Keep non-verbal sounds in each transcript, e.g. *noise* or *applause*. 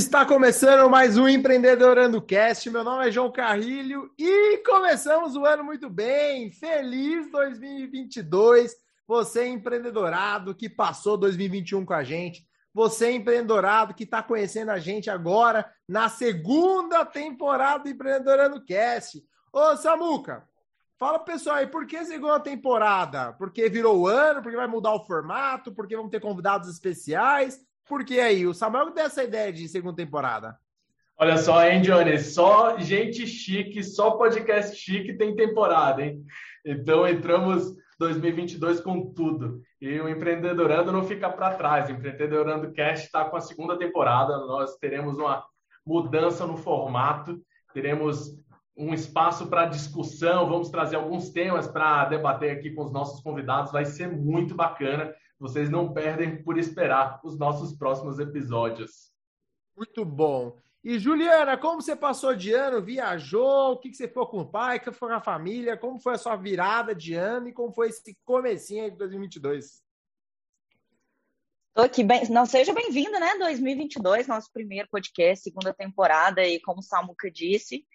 Está começando mais um Empreendedorando Cast. Meu nome é João Carrilho e começamos o ano muito bem. Feliz 2022. Você empreendedorado que passou 2021 com a gente. Você empreendedorado que está conhecendo a gente agora na segunda temporada do Empreendedorando Cast. Ô Samuca, fala pro pessoal aí, por que segunda temporada? Porque virou ano? Porque vai mudar o formato? Porque vamos ter convidados especiais? Por que aí? O Samuel deu essa ideia de segunda temporada. Olha só, hein, Johnny? Só gente chique, só podcast chique tem temporada, hein? Então entramos 2022 com tudo. E o Empreendedorando não fica para trás. O Empreendedorando Cast está com a segunda temporada. Nós teremos uma mudança no formato, teremos um espaço para discussão, vamos trazer alguns temas para debater aqui com os nossos convidados. Vai ser muito bacana. Vocês não perdem por esperar os nossos próximos episódios. Muito bom. E Juliana, como você passou de ano? Viajou? O que, você foi com o pai? O que foi com a família? Como foi a sua virada de ano e como foi esse comecinho de 2022? Tô aqui bem, não seja bem-vindo, né? 2022, nosso primeiro podcast, segunda temporada e como o Samuca disse,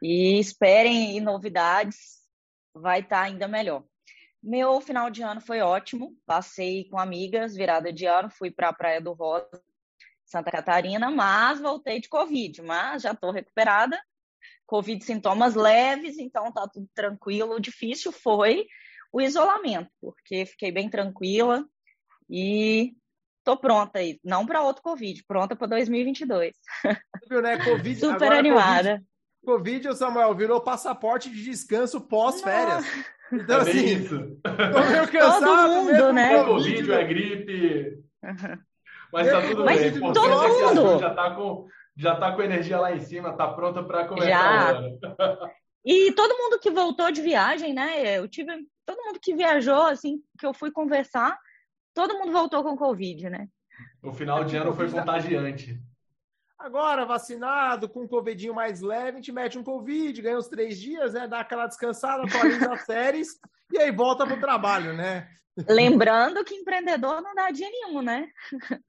e esperem novidades, vai estar tá ainda melhor. Meu final de ano foi ótimo. Passei com amigas, virada de ano, fui para a Praia do Rosa, Santa Catarina, mas voltei de Covid. Mas já estou recuperada. Covid sintomas leves, então tá tudo tranquilo. O difícil foi o isolamento, porque fiquei bem tranquila e tô pronta aí. Não para outro Covid, pronta para 2022. Viu, né? COVID, *laughs* Super animada. COVID, COVID, Samuel, virou passaporte de descanso pós-férias. Então, é assim, isso. tô meio *laughs* cansado. Todo mundo, mesmo, né? É Covid, é gripe. Mas tá tudo Mas bem. todo é mundo. Já tá com já tá com energia lá em cima, tá pronta para começar Já. *laughs* E todo mundo que voltou de viagem, né? Eu tive todo mundo que viajou, assim, que eu fui conversar, todo mundo voltou com Covid, né? O final de ano foi contagiante. Agora, vacinado, com um covidinho mais leve, a gente mete um covid, ganha uns três dias, né? Dá aquela descansada, atualiza as séries *laughs* e aí volta pro trabalho, né? Lembrando que empreendedor não dá dia nenhum, né?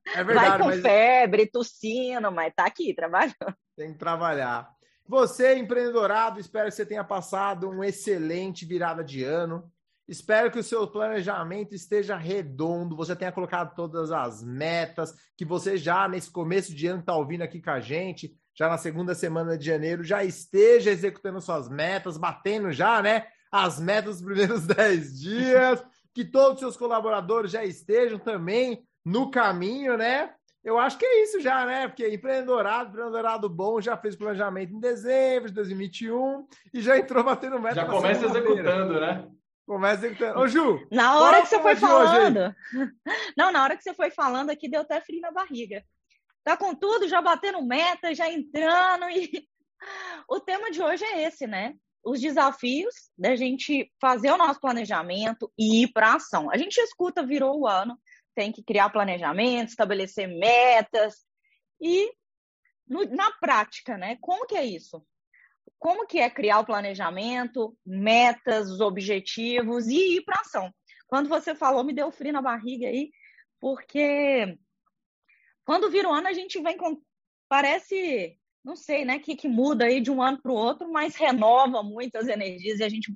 É Vai verdade, com mas febre, tossindo, mas tá aqui trabalhando. tem que trabalhar. Você, empreendedorado, espero que você tenha passado um excelente virada de ano. Espero que o seu planejamento esteja redondo, você tenha colocado todas as metas, que você já nesse começo de ano está ouvindo aqui com a gente, já na segunda semana de janeiro, já esteja executando suas metas, batendo já, né? As metas dos primeiros *laughs* 10 dias, que todos os seus colaboradores já estejam também no caminho, né? Eu acho que é isso já, né? Porque empreendedorado, empreendedorado bom, já fez planejamento em dezembro de 2021 e já entrou batendo meta. Já começa executando, né? Começa executando. Ô, Ju, Na hora que você foi falando. *laughs* Não, na hora que você foi falando aqui, deu até frio na barriga. Tá com tudo, já batendo meta, já entrando. E *laughs* o tema de hoje é esse, né? Os desafios da gente fazer o nosso planejamento e ir para ação. A gente escuta, virou o ano, tem que criar planejamento, estabelecer metas. E no- na prática, né? Como que é isso? Como que é criar o planejamento, metas, os objetivos e ir para ação? Quando você falou, me deu frio na barriga aí, porque quando vira o ano, a gente vem com. Parece, não sei, né, que, que muda aí de um ano para o outro, mas renova muitas energias e a gente.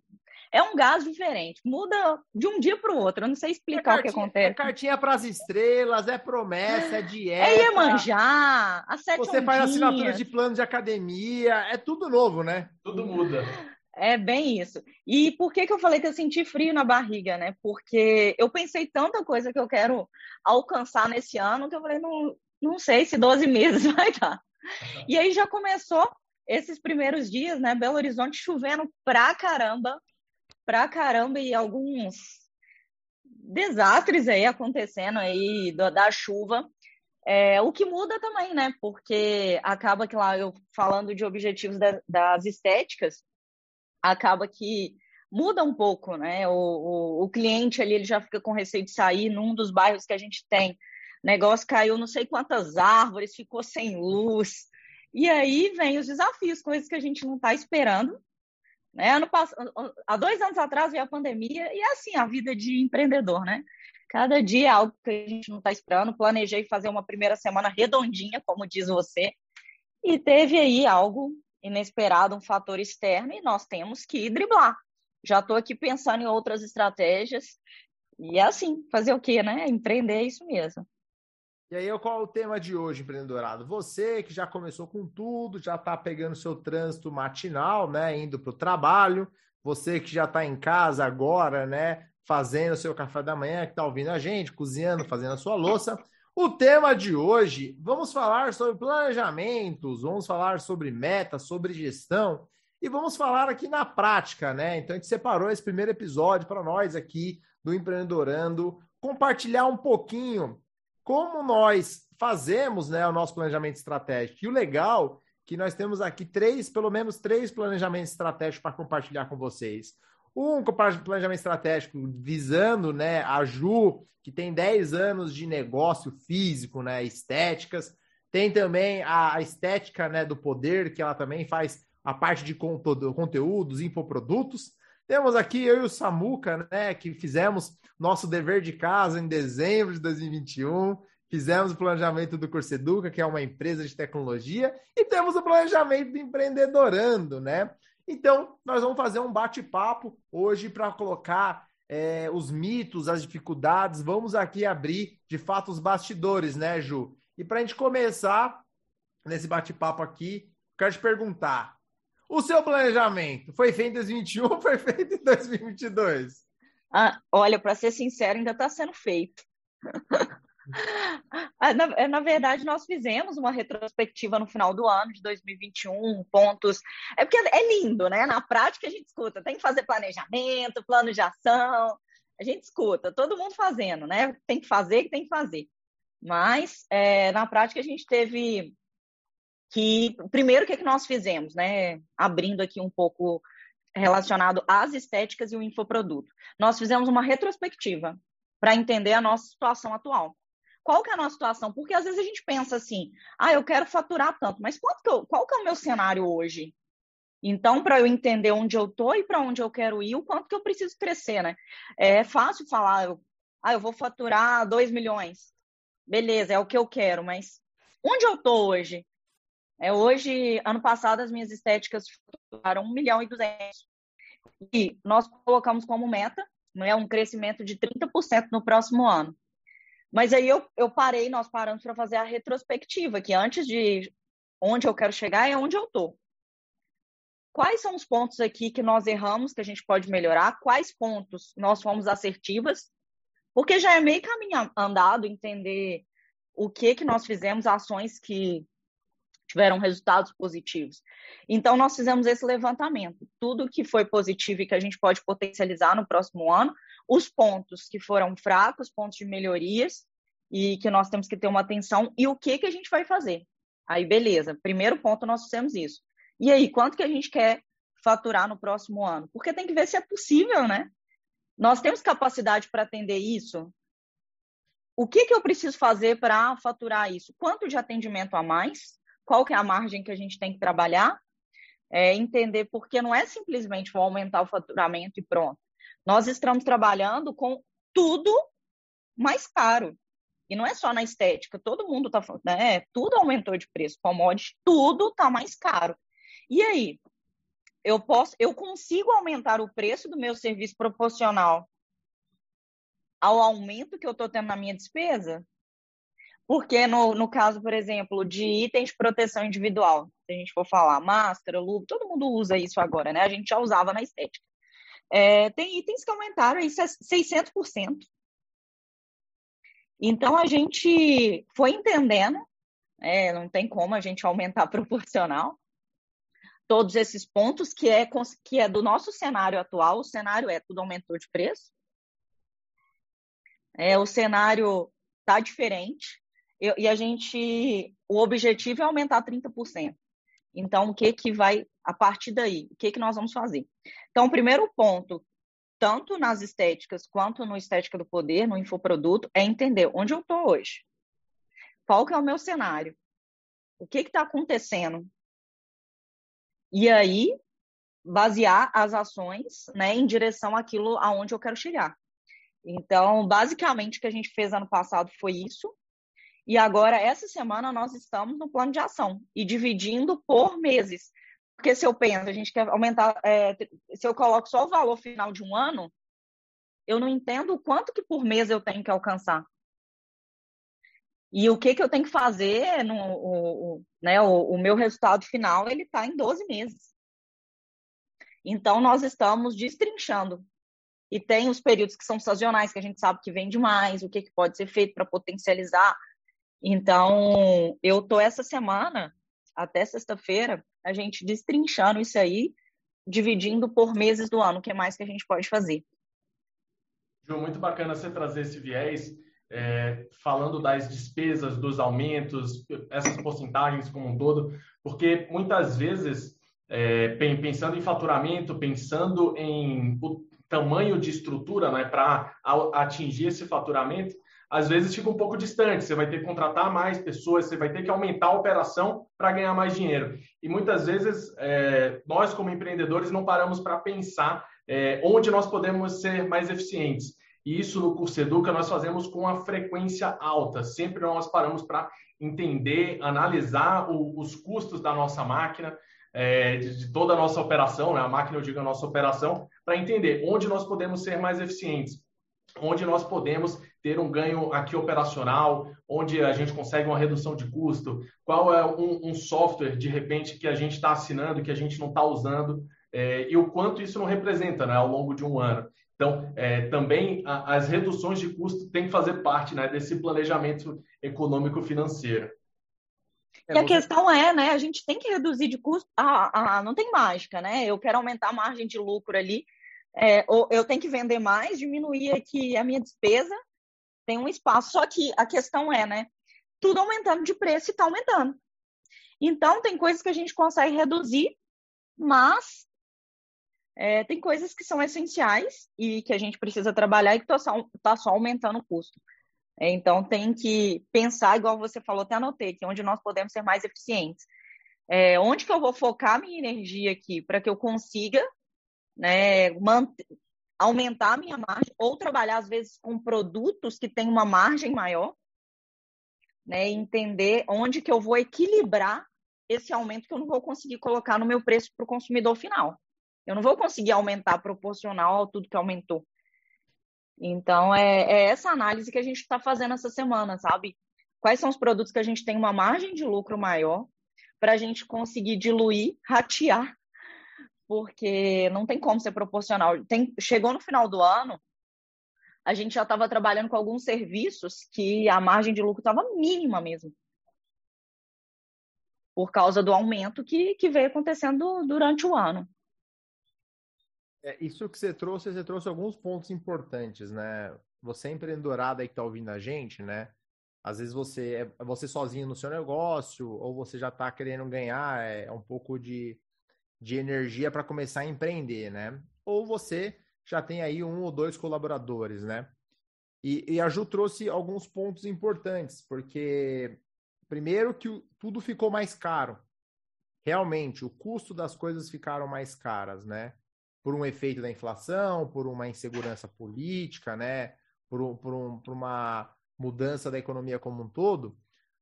É um gás diferente, muda de um dia para o outro. Eu não sei explicar o que É acontece. cartinha para as estrelas, é promessa, é dieta. É Iemanjá, a sete Você faz ondinhas. assinatura de plano de academia, é tudo novo, né? Tudo muda. É bem isso. E por que, que eu falei que eu senti frio na barriga, né? Porque eu pensei tanta coisa que eu quero alcançar nesse ano que eu falei, não, não sei se 12 *laughs* meses vai dar. E aí já começou esses primeiros dias, né? Belo Horizonte chovendo pra caramba, pra caramba, e alguns desastres aí acontecendo aí do- da chuva. É, o que muda também, né? Porque acaba que lá eu falando de objetivos da- das estéticas, acaba que muda um pouco, né? O, o, o cliente ali ele já fica com receio de sair num dos bairros que a gente tem. O negócio caiu não sei quantas árvores, ficou sem luz. E aí vem os desafios, coisas que a gente não está esperando. Né? Ano passado, há dois anos atrás veio a pandemia e é assim a vida de empreendedor, né? Cada dia é algo que a gente não está esperando. Planejei fazer uma primeira semana redondinha, como diz você, e teve aí algo inesperado, um fator externo, e nós temos que driblar. Já estou aqui pensando em outras estratégias. E é assim, fazer o quê, né? Empreender é isso mesmo. E aí, qual é o tema de hoje, empreendedorado? Você que já começou com tudo, já está pegando seu trânsito matinal, né? Indo para o trabalho, você que já está em casa agora, né? Fazendo o seu café da manhã, que está ouvindo a gente, cozinhando, fazendo a sua louça. O tema de hoje, vamos falar sobre planejamentos, vamos falar sobre metas, sobre gestão e vamos falar aqui na prática, né? Então a gente separou esse primeiro episódio para nós aqui do Empreendorando compartilhar um pouquinho como nós fazemos né, o nosso planejamento estratégico. E o legal é que nós temos aqui três, pelo menos três planejamentos estratégicos para compartilhar com vocês. Um planejamento estratégico visando né, a Ju, que tem 10 anos de negócio físico, né, estéticas. Tem também a estética né, do poder, que ela também faz a parte de conteúdos, infoprodutos. Temos aqui eu e o Samuca, né, que fizemos nosso dever de casa em dezembro de 2021. Fizemos o planejamento do Curso Educa, que é uma empresa de tecnologia, e temos o planejamento do Empreendedorando, né? Então, nós vamos fazer um bate-papo hoje para colocar é, os mitos, as dificuldades. Vamos aqui abrir, de fato, os bastidores, né, Ju? E para a gente começar nesse bate-papo aqui, quero te perguntar: o seu planejamento foi feito em 2021 ou foi feito em 2022? Ah, olha, para ser sincero, ainda está sendo feito. *laughs* Ah, na, é, na, verdade, nós fizemos uma retrospectiva no final do ano de 2021, pontos. É porque é lindo, né? Na prática a gente escuta, tem que fazer planejamento, plano de ação. A gente escuta, todo mundo fazendo, né? Tem que fazer, que tem que fazer. Mas é, na prática a gente teve que. Primeiro, o que, é que nós fizemos, né? Abrindo aqui um pouco relacionado às estéticas e o infoproduto. Nós fizemos uma retrospectiva para entender a nossa situação atual. Qual que é a nossa situação? Porque às vezes a gente pensa assim, ah, eu quero faturar tanto, mas quanto que eu, qual que é o meu cenário hoje? Então, para eu entender onde eu estou e para onde eu quero ir, o quanto que eu preciso crescer, né? É fácil falar, eu, ah, eu vou faturar 2 milhões. Beleza, é o que eu quero, mas onde eu estou hoje? É, hoje, ano passado, as minhas estéticas faturaram 1 milhão e 200. E nós colocamos como meta né, um crescimento de 30% no próximo ano. Mas aí eu, eu parei, nós paramos para fazer a retrospectiva, que antes de onde eu quero chegar é onde eu estou. Quais são os pontos aqui que nós erramos, que a gente pode melhorar? Quais pontos nós fomos assertivas? Porque já é meio caminho andado entender o que que nós fizemos, ações que tiveram resultados positivos. Então, nós fizemos esse levantamento. Tudo que foi positivo e que a gente pode potencializar no próximo ano, os pontos que foram fracos, pontos de melhorias, e que nós temos que ter uma atenção, e o que, que a gente vai fazer. Aí, beleza. Primeiro ponto, nós fizemos isso. E aí, quanto que a gente quer faturar no próximo ano? Porque tem que ver se é possível, né? Nós temos capacidade para atender isso? O que, que eu preciso fazer para faturar isso? Quanto de atendimento a mais? Qual que é a margem que a gente tem que trabalhar, é, entender porque não é simplesmente vou aumentar o faturamento e pronto. Nós estamos trabalhando com tudo mais caro. E não é só na estética, todo mundo está né? Tudo aumentou de preço, commodity, tudo está mais caro. E aí? Eu posso, eu consigo aumentar o preço do meu serviço proporcional ao aumento que eu estou tendo na minha despesa? Porque no, no caso, por exemplo, de itens de proteção individual, se a gente for falar máscara, luva, todo mundo usa isso agora, né? A gente já usava na estética. É, tem itens que aumentaram aí 600%. Então, a gente foi entendendo, é, não tem como a gente aumentar *laughs* proporcional, todos esses pontos que é, que é do nosso cenário atual, o cenário é tudo aumentou de preço, é, o cenário está diferente, eu, e a gente, o objetivo é aumentar 30%. Então, o que que vai, a partir daí, o que que nós vamos fazer? Então, o primeiro ponto, tanto nas estéticas quanto no Estética do Poder, no infoproduto, é entender onde eu estou hoje. Qual que é o meu cenário? O que está acontecendo? E aí, basear as ações né, em direção àquilo aonde eu quero chegar. Então, basicamente, o que a gente fez ano passado foi isso. E agora, essa semana, nós estamos no plano de ação e dividindo por meses. Porque se eu penso, a gente quer aumentar, é, se eu coloco só o valor final de um ano, eu não entendo o quanto que por mês eu tenho que alcançar. E o que, que eu tenho que fazer, no, o, o né, o, o, meu resultado final, ele está em 12 meses. Então, nós estamos destrinchando. E tem os períodos que são sazonais, que a gente sabe que vende mais, o que, que pode ser feito para potencializar. Então, eu tô essa semana, até sexta-feira, a gente destrinchando isso aí, dividindo por meses do ano, o que mais que a gente pode fazer. Ju, muito bacana você trazer esse viés é, falando das despesas, dos aumentos, essas porcentagens como um todo, porque muitas vezes, é, pensando em faturamento, pensando em o tamanho de estrutura né, para atingir esse faturamento, às vezes fica um pouco distante. Você vai ter que contratar mais pessoas, você vai ter que aumentar a operação para ganhar mais dinheiro. E muitas vezes é, nós, como empreendedores, não paramos para pensar é, onde nós podemos ser mais eficientes. E isso no curso Educa nós fazemos com uma frequência alta. Sempre nós paramos para entender, analisar o, os custos da nossa máquina, é, de, de, toda a nossa operação, né? a máquina, eu digo a nossa operação, para entender onde nós podemos ser mais eficientes, onde nós podemos ter um ganho aqui operacional, onde a gente consegue uma redução de custo, qual é um, um software, de repente, que a gente está assinando, que a gente não está usando, é, e o quanto isso não representa né, ao longo de um ano. Então, é, também a, as reduções de custo têm que fazer parte né, desse planejamento econômico-financeiro. E a questão é, né? A gente tem que reduzir de custo. Ah, ah, não tem mágica, né? Eu quero aumentar a margem de lucro ali. É, ou eu tenho que vender mais, diminuir aqui a minha despesa, tem um espaço. Só que a questão é, né? Tudo aumentando de preço e está aumentando. Então, tem coisas que a gente consegue reduzir, mas é, tem coisas que são essenciais e que a gente precisa trabalhar e que está só, tá só aumentando o custo. É, então, tem que pensar, igual você falou, até anotei, que onde nós podemos ser mais eficientes. É, onde que eu vou focar minha energia aqui para que eu consiga né, aumentar a minha margem ou trabalhar, às vezes, com produtos que têm uma margem maior, né, entender onde que eu vou equilibrar esse aumento que eu não vou conseguir colocar no meu preço para o consumidor final. Eu não vou conseguir aumentar proporcional a tudo que aumentou. Então, é, é essa análise que a gente está fazendo essa semana, sabe? Quais são os produtos que a gente tem uma margem de lucro maior para a gente conseguir diluir, ratear, porque não tem como ser proporcional. Tem, chegou no final do ano, a gente já estava trabalhando com alguns serviços que a margem de lucro estava mínima mesmo. Por causa do aumento que, que veio acontecendo durante o ano. É, isso que você trouxe, você trouxe alguns pontos importantes, né? Você é empreendedorada aí que está ouvindo a gente, né? Às vezes você é você sozinho no seu negócio, ou você já está querendo ganhar é, um pouco de, de energia para começar a empreender, né? Ou você já tem aí um ou dois colaboradores, né? E, e a Ju trouxe alguns pontos importantes, porque primeiro que tudo ficou mais caro. Realmente, o custo das coisas ficaram mais caras, né? por um efeito da inflação, por uma insegurança política, né? Por, por, um, por uma mudança da economia como um todo,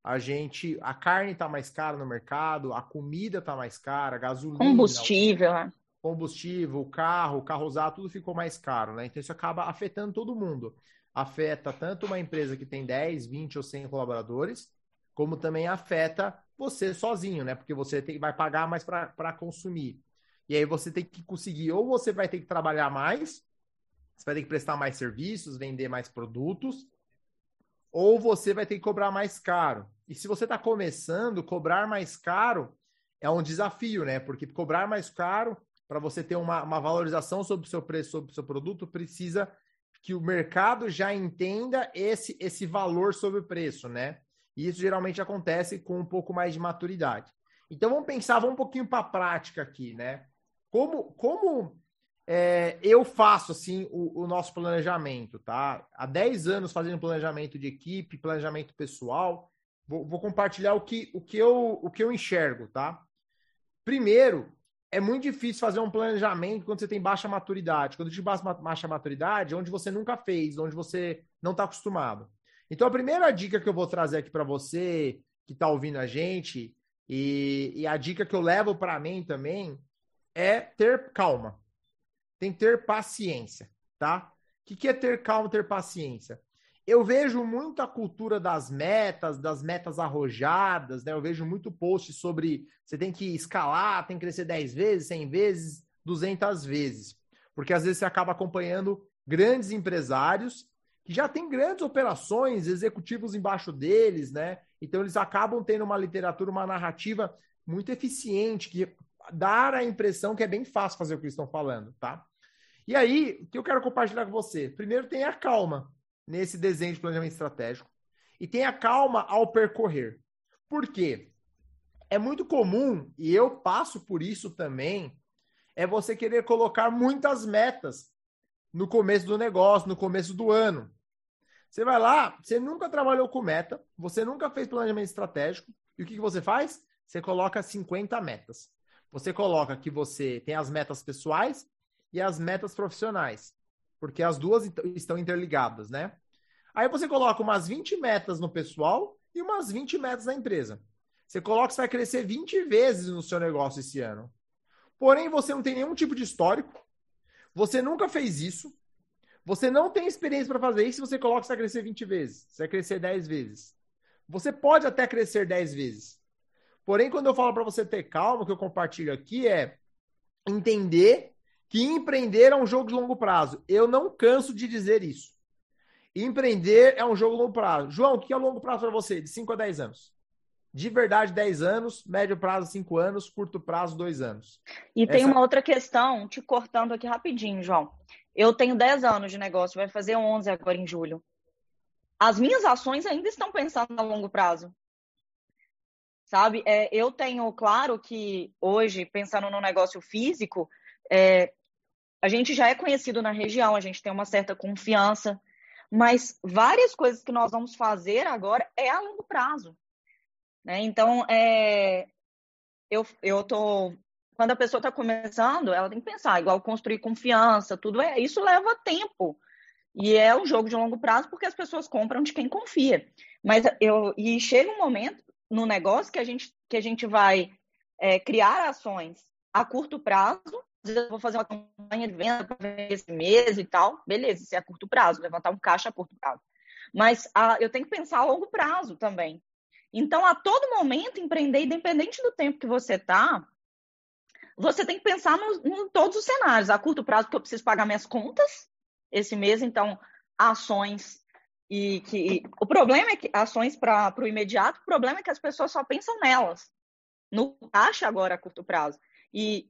a gente, a carne está mais cara no mercado, a comida está mais cara, a gasolina, combustível, né? combustível, o carro, o carro usado, tudo ficou mais caro, né? Então isso acaba afetando todo mundo. Afeta tanto uma empresa que tem 10, 20 ou 100 colaboradores, como também afeta você sozinho, né? Porque você tem, vai pagar mais para consumir. E aí você tem que conseguir, ou você vai ter que trabalhar mais, você vai ter que prestar mais serviços, vender mais produtos, ou você vai ter que cobrar mais caro. E se você está começando, cobrar mais caro é um desafio, né? Porque cobrar mais caro, para você ter uma, uma valorização sobre o seu preço, sobre o seu produto, precisa que o mercado já entenda esse, esse valor sobre o preço, né? E isso geralmente acontece com um pouco mais de maturidade. Então vamos pensar, vamos um pouquinho para a prática aqui, né? como, como é, eu faço assim o, o, nosso planejamento, tá? Há 10 anos fazendo planejamento de equipe, planejamento pessoal. Vou, vou, compartilhar o que, o, que eu, o que eu enxergo, tá? Primeiro, é muito difícil fazer um planejamento quando você tem baixa maturidade. Quando eu digo baixa maturidade, é onde você nunca fez, onde você não está acostumado. Então, a primeira dica que eu vou trazer aqui para você que está ouvindo a gente, e, e, a dica que eu levo para mim também, é ter calma. Tem que ter paciência, tá? O que, que é ter calma, ter paciência? Eu vejo muito a cultura das metas, das metas arrojadas, né? Eu vejo muito post sobre você tem que escalar, tem que crescer 10 vezes, 100 vezes, 200 vezes. Porque às vezes você acaba acompanhando grandes empresários que já têm grandes operações, executivos embaixo deles, né? Então eles acabam tendo uma literatura, uma narrativa muito eficiente, que dá a impressão que é bem fácil fazer o que eles estão falando, tá? E aí, o que eu quero compartilhar com você? Primeiro, tenha calma nesse desenho de planejamento estratégico e tenha calma ao percorrer. Por quê? É muito comum, e eu passo por isso também, é você querer colocar muitas metas no começo do negócio, no começo do ano. Você vai lá, você nunca trabalhou com meta, você nunca fez planejamento estratégico, e o que, que você faz? Você coloca 50 metas. Você coloca que você tem as metas pessoais e as metas profissionais porque as duas estão interligadas, né? Aí você coloca umas 20 metas no pessoal e umas 20 metas na empresa. Você coloca que você vai crescer 20 vezes no seu negócio esse ano. Porém, você não tem nenhum tipo de histórico, você nunca fez isso, você não tem experiência para fazer isso, você coloca que você vai crescer 20 vezes, você vai crescer 10 vezes. Você pode até crescer 10 vezes. Porém, quando eu falo para você ter calma, o que eu compartilho aqui é entender que empreender é um jogo de longo prazo. Eu não canso de dizer isso. Empreender é um jogo de longo prazo. João, o que é longo prazo para você? De 5 a 10 anos. De verdade, 10 anos, médio prazo, 5 anos, curto prazo, 2 anos. E Essa... tem uma outra questão, te cortando aqui rapidinho, João. Eu tenho 10 anos de negócio, vai fazer 11 agora em julho. As minhas ações ainda estão pensando a longo prazo. Sabe? É, eu tenho, claro que hoje, pensando no negócio físico, é, a gente já é conhecido na região, a gente tem uma certa confiança, mas várias coisas que nós vamos fazer agora é a longo prazo. Né? Então, é, eu, eu tô. Quando a pessoa está começando, ela tem que pensar, igual construir confiança, tudo é. Isso leva tempo. E é um jogo de longo prazo porque as pessoas compram de quem confia. Mas eu e chega um momento no negócio que a gente, que a gente vai é, criar ações a curto prazo eu vou fazer uma campanha de venda para esse mês e tal, beleza, isso é a curto prazo, levantar um caixa a curto prazo. Mas ah, eu tenho que pensar a longo prazo também. Então, a todo momento, empreender, independente do tempo que você está, você tem que pensar em todos os cenários. A curto prazo, que eu preciso pagar minhas contas esse mês, então, ações e que. O problema é que ações para o imediato, o problema é que as pessoas só pensam nelas. No caixa agora a curto prazo. E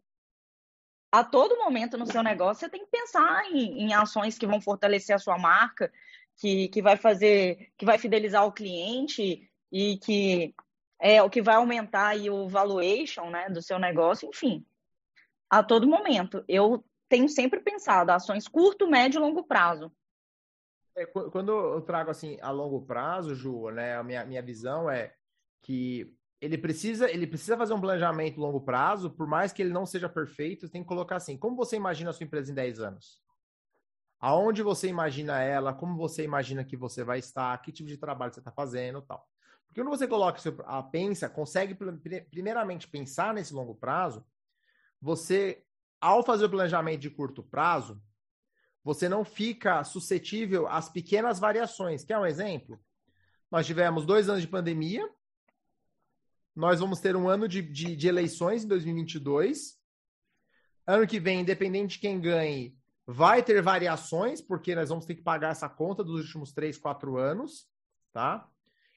a todo momento no seu negócio você tem que pensar em, em ações que vão fortalecer a sua marca, que, que vai fazer, que vai fidelizar o cliente e que é o que vai aumentar aí o valuation né, do seu negócio, enfim. A todo momento. Eu tenho sempre pensado ações curto, médio e longo prazo. É, quando eu trago assim a longo prazo, Ju, né, a minha, minha visão é que ele precisa, ele precisa fazer um planejamento longo prazo, por mais que ele não seja perfeito, tem que colocar assim, como você imagina a sua empresa em 10 anos? Aonde você imagina ela, como você imagina que você vai estar, que tipo de trabalho você está fazendo tal. Porque quando você coloca, a pensa, consegue primeiramente pensar nesse longo prazo, você, ao fazer o planejamento de curto prazo, você não fica suscetível às pequenas variações. Quer um exemplo? Nós tivemos dois anos de pandemia, nós vamos ter um ano de, de, de eleições em 2022. Ano que vem, independente de quem ganhe, vai ter variações, porque nós vamos ter que pagar essa conta dos últimos três, quatro anos, tá?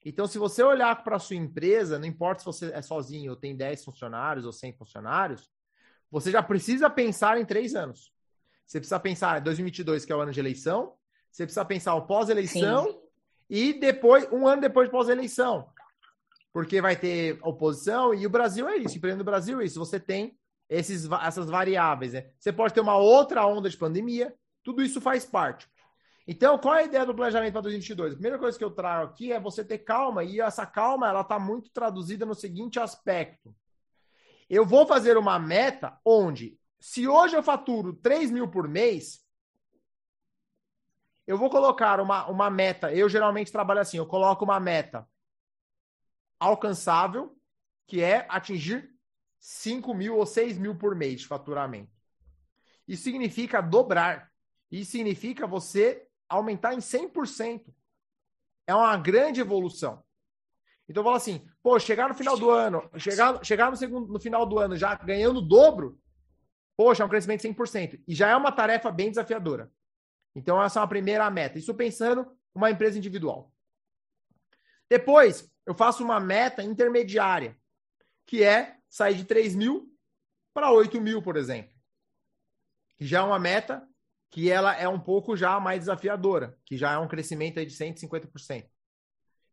Então, se você olhar para a sua empresa, não importa se você é sozinho ou tem 10 funcionários ou 100 funcionários, você já precisa pensar em três anos. Você precisa pensar em 2022, que é o ano de eleição, você precisa pensar o pós-eleição e depois, um ano depois de pós-eleição porque vai ter oposição, e o Brasil é isso, empreendendo no Brasil é isso. Você tem esses, essas variáveis, né? Você pode ter uma outra onda de pandemia, tudo isso faz parte. Então, qual é a ideia do planejamento para 2022? A primeira coisa que eu trago aqui é você ter calma, e essa calma ela está muito traduzida no seguinte aspecto. Eu vou fazer uma meta onde, se hoje eu faturo 3 mil por mês, eu vou colocar uma, uma meta. Eu geralmente trabalho assim: eu coloco uma meta alcançável, que é atingir 5 mil ou 6 mil por mês de faturamento. Isso significa dobrar. Isso significa você aumentar em 100%. É uma grande evolução. Então, eu falo assim, pô, chegar no final do ano, chegar, chegar no, segundo, no final do ano já ganhando o dobro, poxa, é um crescimento de 100%. E já é uma tarefa bem desafiadora. Então, essa é uma primeira meta. Isso pensando uma empresa individual. Depois, eu faço uma meta intermediária, que é sair de 3 mil para 8 mil, por exemplo. Que já é uma meta que ela é um pouco já mais desafiadora, que já é um crescimento aí de 150%.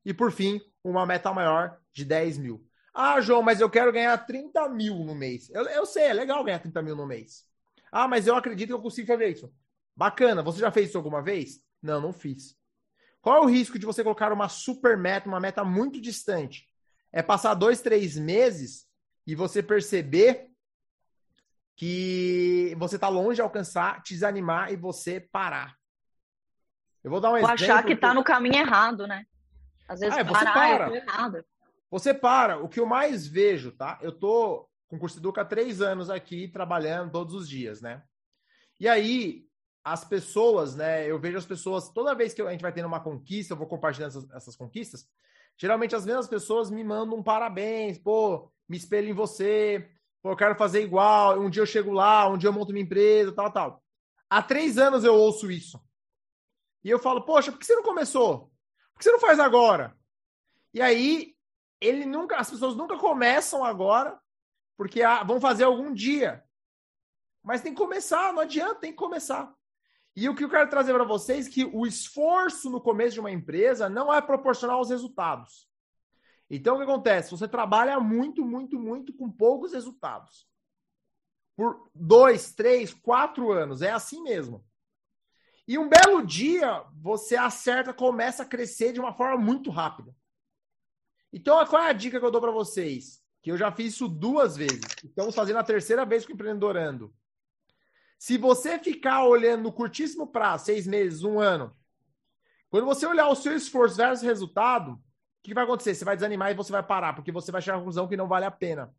E por fim, uma meta maior de 10 mil. Ah, João, mas eu quero ganhar 30 mil no mês. Eu, eu sei, é legal ganhar 30 mil no mês. Ah, mas eu acredito que eu consigo fazer isso. Bacana. Você já fez isso alguma vez? Não, não fiz. Qual é o risco de você colocar uma super meta, uma meta muito distante? É passar dois, três meses e você perceber que você está longe de alcançar, te desanimar e você parar. Eu vou dar um exemplo. achar que está no caminho errado, né? Às vezes ah, você parar, para. É errado. Você para. O que eu mais vejo, tá? Eu tô com o curso Educa há três anos aqui, trabalhando todos os dias, né? E aí, as pessoas, né? Eu vejo as pessoas, toda vez que a gente vai tendo uma conquista, eu vou compartilhando essas, essas conquistas, geralmente as mesmas pessoas me mandam um parabéns, pô, me espelho em você, pô, eu quero fazer igual, um dia eu chego lá, um dia eu monto minha empresa, tal, tal. Há três anos eu ouço isso. E eu falo, poxa, por que você não começou? Por que você não faz agora? E aí, ele nunca, as pessoas nunca começam agora, porque ah, vão fazer algum dia. Mas tem que começar, não adianta, tem que começar. E o que eu quero trazer para vocês é que o esforço no começo de uma empresa não é proporcional aos resultados. Então, o que acontece? Você trabalha muito, muito, muito com poucos resultados. Por dois, três, quatro anos. É assim mesmo. E um belo dia, você acerta, começa a crescer de uma forma muito rápida. Então, qual é a dica que eu dou para vocês? Que eu já fiz isso duas vezes. Estamos fazendo a terceira vez com o Empreendedorando. Se você ficar olhando no curtíssimo prazo, seis meses, um ano, quando você olhar o seu esforço versus resultado, o que vai acontecer? Você vai desanimar e você vai parar, porque você vai chegar à conclusão que não vale a pena.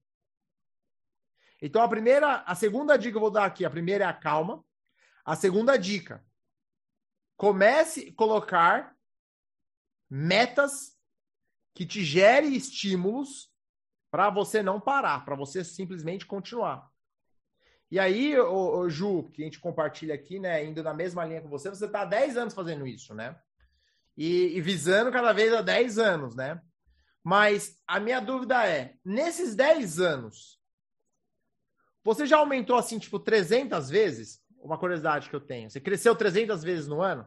Então, a primeira, a segunda dica que eu vou dar aqui, a primeira é a calma. A segunda dica, comece a colocar metas que te gerem estímulos para você não parar, para você simplesmente continuar. E aí, o, o, Ju, que a gente compartilha aqui, né, indo na mesma linha com você, você está há 10 anos fazendo isso, né? E, e, visando cada vez a 10 anos, né? Mas a minha dúvida é, nesses 10 anos, você já aumentou assim, tipo, 300 vezes? Uma curiosidade que eu tenho. Você cresceu 300 vezes no ano?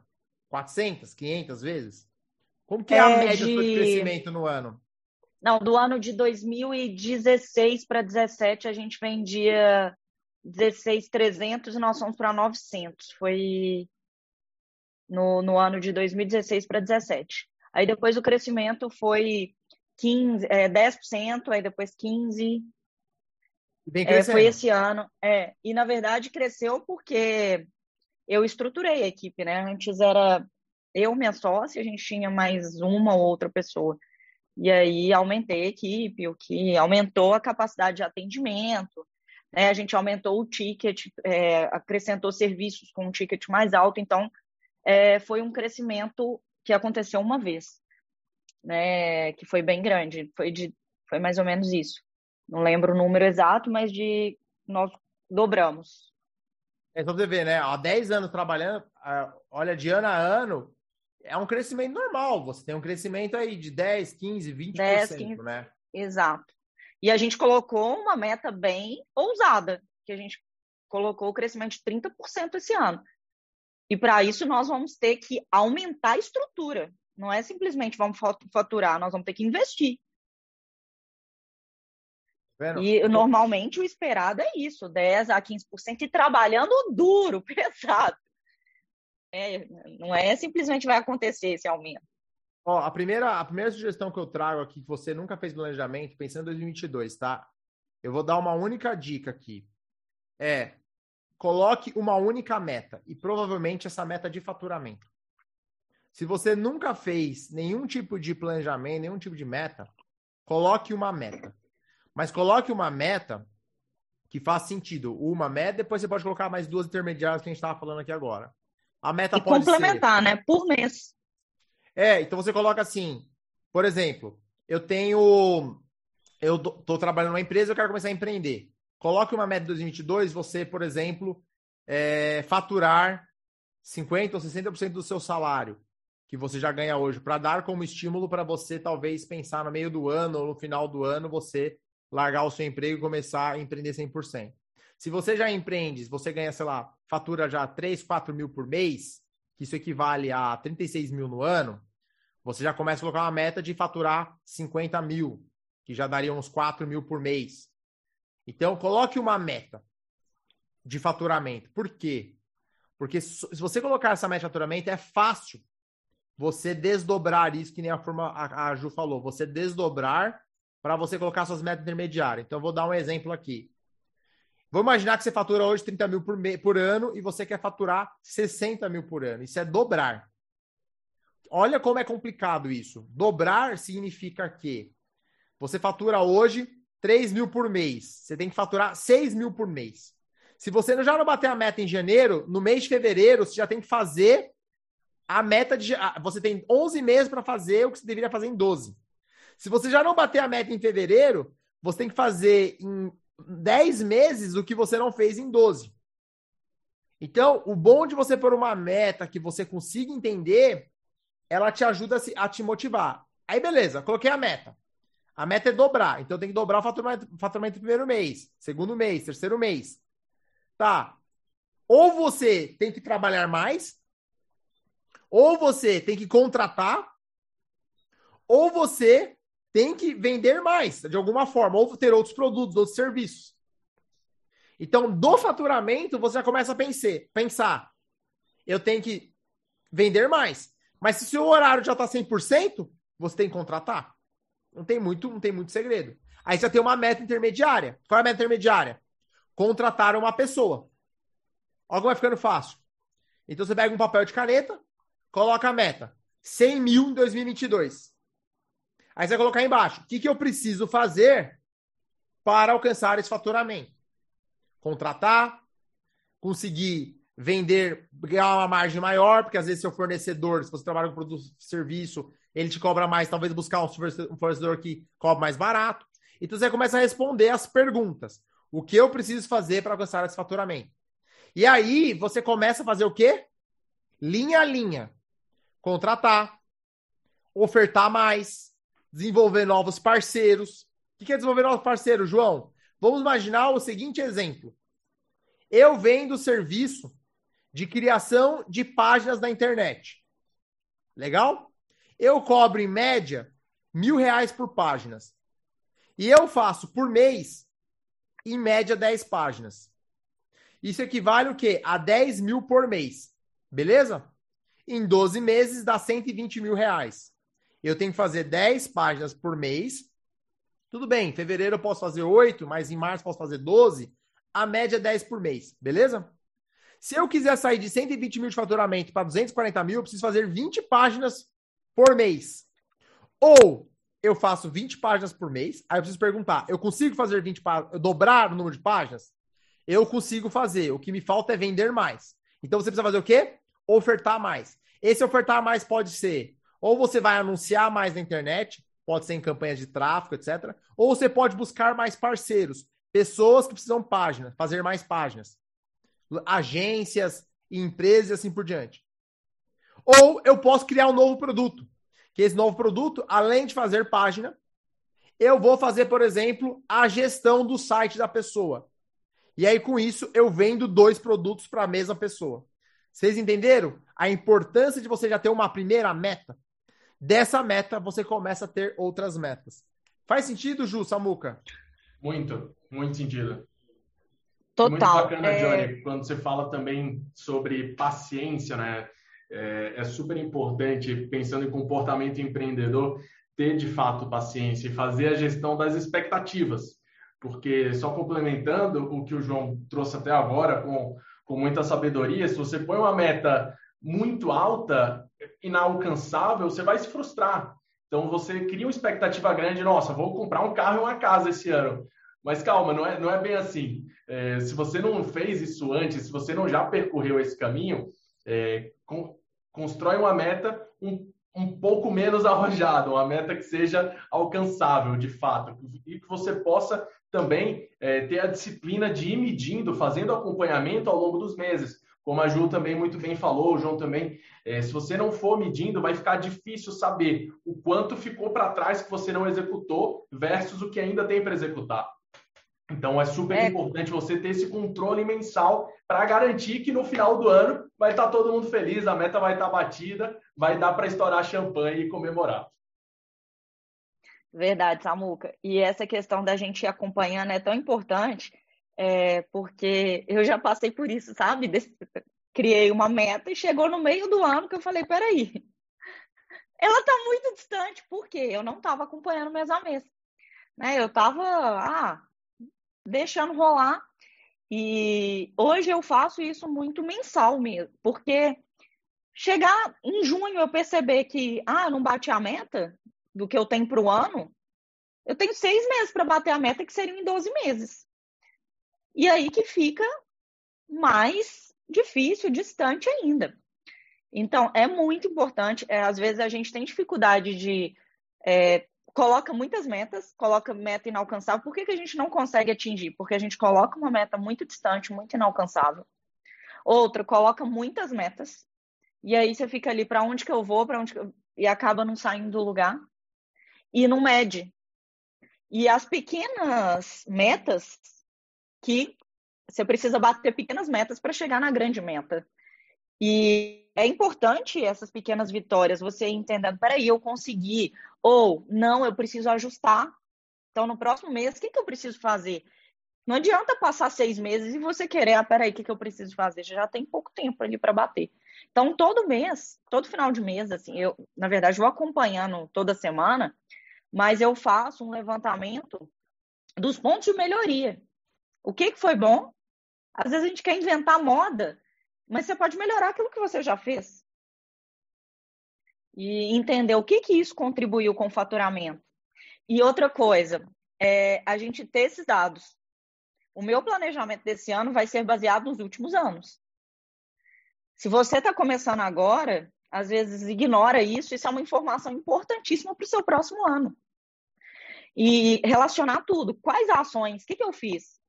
400, 500 vezes? Como que é, é a média de... do crescimento no ano? Não, do ano de 2016 para 2017, a gente vendia 16,300 e nós fomos para 900. Foi no, no ano de 2016 para 2017. Aí depois o crescimento foi 15, é, 10%, aí depois 15%. É, foi esse ano. É, e na verdade cresceu porque eu estruturei a equipe, né? Antes era eu, minha sócia, a gente tinha mais uma ou outra pessoa. E aí aumentei a equipe, o que aumentou a capacidade de atendimento, né? A gente aumentou o ticket, é, acrescentou serviços com um ticket mais alto, então é, foi um crescimento que aconteceu uma vez, né? Que foi bem grande, foi de, foi mais ou menos isso. Não lembro o número exato, mas de nós dobramos. É só você ver, né? Há 10 anos trabalhando, olha, de ano a ano, é um crescimento normal. Você tem um crescimento aí de 10, 15, 20%, 10, 15, né? Exato. E a gente colocou uma meta bem ousada, que a gente colocou o crescimento de 30% esse ano. E para isso nós vamos ter que aumentar a estrutura. Não é simplesmente vamos faturar, nós vamos ter que investir. Vendo? E normalmente o esperado é isso, 10 a 15% e trabalhando duro, *laughs* pesado. É, não é simplesmente vai acontecer esse aumento. Ó, a primeira, a primeira sugestão que eu trago aqui, que você nunca fez planejamento, pensando em 2022, tá? eu vou dar uma única dica aqui. É, coloque uma única meta e provavelmente essa meta de faturamento. Se você nunca fez nenhum tipo de planejamento, nenhum tipo de meta, coloque uma meta. Mas coloque uma meta que faz sentido. Uma meta, depois você pode colocar mais duas intermediárias que a gente estava falando aqui agora. A meta e pode complementar, ser... né? Por mês. É, então você coloca assim, por exemplo, eu tenho. Eu estou trabalhando numa empresa, eu quero começar a empreender. Coloque uma meta de 2022, você, por exemplo, é, faturar 50% ou 60% do seu salário que você já ganha hoje, para dar como estímulo para você talvez pensar no meio do ano ou no final do ano você largar o seu emprego e começar a empreender 100%. Se você já empreende, você ganha, sei lá, fatura já 3, 4 mil por mês, que isso equivale a 36 mil no ano, você já começa a colocar uma meta de faturar 50 mil, que já daria uns 4 mil por mês. Então, coloque uma meta de faturamento. Por quê? Porque se você colocar essa meta de faturamento, é fácil você desdobrar isso, que nem a, forma, a, Ju falou, você desdobrar para você colocar suas metas intermediárias. Então, eu vou dar um exemplo aqui. Vamos imaginar que você fatura hoje 30 mil por, me, por ano e você quer faturar 60 mil por ano. Isso é dobrar. Olha como é complicado isso. Dobrar significa que você fatura hoje 3 mil por mês. Você tem que faturar 6 mil por mês. Se você já não bater a meta em janeiro, no mês de fevereiro, você já tem que fazer a meta de. Você tem 11 meses para fazer o que você deveria fazer em 12. Se você já não bater a meta em fevereiro, você tem que fazer em 10 meses o que você não fez em 12. Então, o bom de você pôr uma meta que você consiga entender, ela te ajuda a, te motivar. Aí, beleza, coloquei a meta. A meta é dobrar, então tem que dobrar o faturamento, faturamento no primeiro mês, segundo mês, terceiro mês. Tá. Ou você tem que trabalhar mais, ou você tem que contratar, ou você tem que vender mais, de alguma forma, ou ter outros produtos, outros serviços. Então, do faturamento, você já começa a pensar, pensar eu tenho que vender mais. Mas se o seu horário já está 100%, você tem que contratar. Não tem muito, não tem muito segredo. Aí você tem uma meta intermediária. Qual é a meta intermediária? Contratar uma pessoa. Como vai ficando fácil. Então você pega um papel de caneta, coloca a meta. 100 mil em 2022. Aí você vai colocar embaixo: o que, que eu preciso fazer para alcançar esse faturamento? Contratar, conseguir vender, ganhar uma margem maior, porque às vezes seu fornecedor, se você trabalha com produto serviço, ele te cobra mais, talvez buscar um fornecedor que cobra mais barato. Então você começa a responder as perguntas. O que eu preciso fazer para alcançar esse faturamento? E aí você começa a fazer o quê? Linha a linha. Contratar, ofertar mais, desenvolver novos parceiros. O que é desenvolver novos parceiros, João? Vamos imaginar o seguinte exemplo. Eu vendo serviço de criação de páginas na internet. Legal? Eu cobro, em média, mil reais por páginas. E eu faço por mês, em média, 10 páginas. Isso equivale o quê? A 10 mil por mês. Beleza? Em 12 meses dá 120 mil reais eu tenho que fazer 10 páginas por mês. Tudo bem, em fevereiro eu posso fazer 8, mas em março posso fazer 12. A média é 10 por mês, beleza? Se eu quiser sair de 120 mil de faturamento para 240 mil, eu preciso fazer 20 páginas por mês. Ou eu faço 20 páginas por mês, aí eu preciso perguntar: eu consigo fazer 20 páginas, dobrar o número de páginas? Eu consigo fazer. O que me falta é vender mais. Então você precisa fazer o quê? Ofertar mais. Esse ofertar mais pode ser ou você vai anunciar mais na internet, pode ser em campanhas de tráfego, etc. Ou você pode buscar mais parceiros, pessoas que precisam páginas, fazer mais páginas, agências, empresas e assim por diante. Ou eu posso criar um novo produto, que esse novo produto, além de fazer página, eu vou fazer, por exemplo, a gestão do site da pessoa. E aí, com isso, eu vendo dois produtos para a mesma pessoa. Vocês entenderam a importância de você já ter uma primeira meta? Dessa meta, você começa a ter outras metas. Faz sentido, Ju, Samuca? Muito, muito sentido. Total. Muito bacana, é... Johnny, quando você fala também sobre paciência, né? É, é, super importante, pensando em comportamento empreendedor, ter de fato paciência e fazer a gestão das expectativas. porque só complementando o que o João trouxe até agora com, com muita sabedoria, se você põe uma meta muito alta, inalcançável, você vai se frustrar. Então você cria uma expectativa grande, nossa, vou comprar um carro e uma casa esse ano. Mas calma, não é, não é bem assim. É, se você não fez isso antes, se você não já percorreu esse caminho, é, com, constrói uma meta um, um pouco menos *laughs* arrojada, uma meta que seja alcançável de fato, e que você possa também é, ter a disciplina de ir medindo, fazendo acompanhamento ao longo dos meses. Como a Ju também muito bem falou, o João também, é, se você não for medindo, vai ficar difícil saber o quanto ficou para trás que você não executou versus o que ainda tem para executar. Então é super é. importante você ter esse controle mensal para garantir que no final do ano vai estar tá todo mundo feliz, a meta vai estar tá batida, vai dar para estourar champanhe e comemorar. Verdade, Samuca. E essa questão da gente ir acompanhando é tão importante, é, porque eu já passei por isso, sabe? Criei uma meta e chegou no meio do ano que eu falei, peraí, ela está muito distante, porque eu não estava acompanhando mês a mês. Né? Eu estava ah, deixando rolar. E hoje eu faço isso muito mensal mesmo, porque chegar em junho eu perceber que ah, não bati a meta, do que eu tenho para o ano, eu tenho seis meses para bater a meta, que seriam em 12 meses. E aí que fica mais difícil, distante ainda. Então, é muito importante. É, às vezes a gente tem dificuldade de. É, coloca muitas metas, coloca meta inalcançável. Por que, que a gente não consegue atingir? Porque a gente coloca uma meta muito distante, muito inalcançável. Outra, coloca muitas metas. E aí você fica ali, para onde que eu vou, para onde eu... e acaba não saindo do lugar e não mede. E as pequenas metas que você precisa bater pequenas metas para chegar na grande meta. E é importante essas pequenas vitórias, você entendendo, peraí, eu consegui, ou não, eu preciso ajustar. Então, no próximo mês, o que, que eu preciso fazer? Não adianta passar seis meses e você querer, ah, peraí, o que, que eu preciso fazer? Já tem pouco tempo ali para bater. Então, todo mês, todo final de mês, assim, eu, na verdade, vou acompanhando toda semana, mas eu faço um levantamento dos pontos de melhoria. O que, que foi bom? Às vezes a gente quer inventar moda, mas você pode melhorar aquilo que você já fez. E entender o que, que isso contribuiu com o faturamento. E outra coisa, é a gente ter esses dados. O meu planejamento desse ano vai ser baseado nos últimos anos. Se você está começando agora, às vezes ignora isso, isso é uma informação importantíssima para o seu próximo ano. E relacionar tudo. Quais ações? O que, que eu fiz?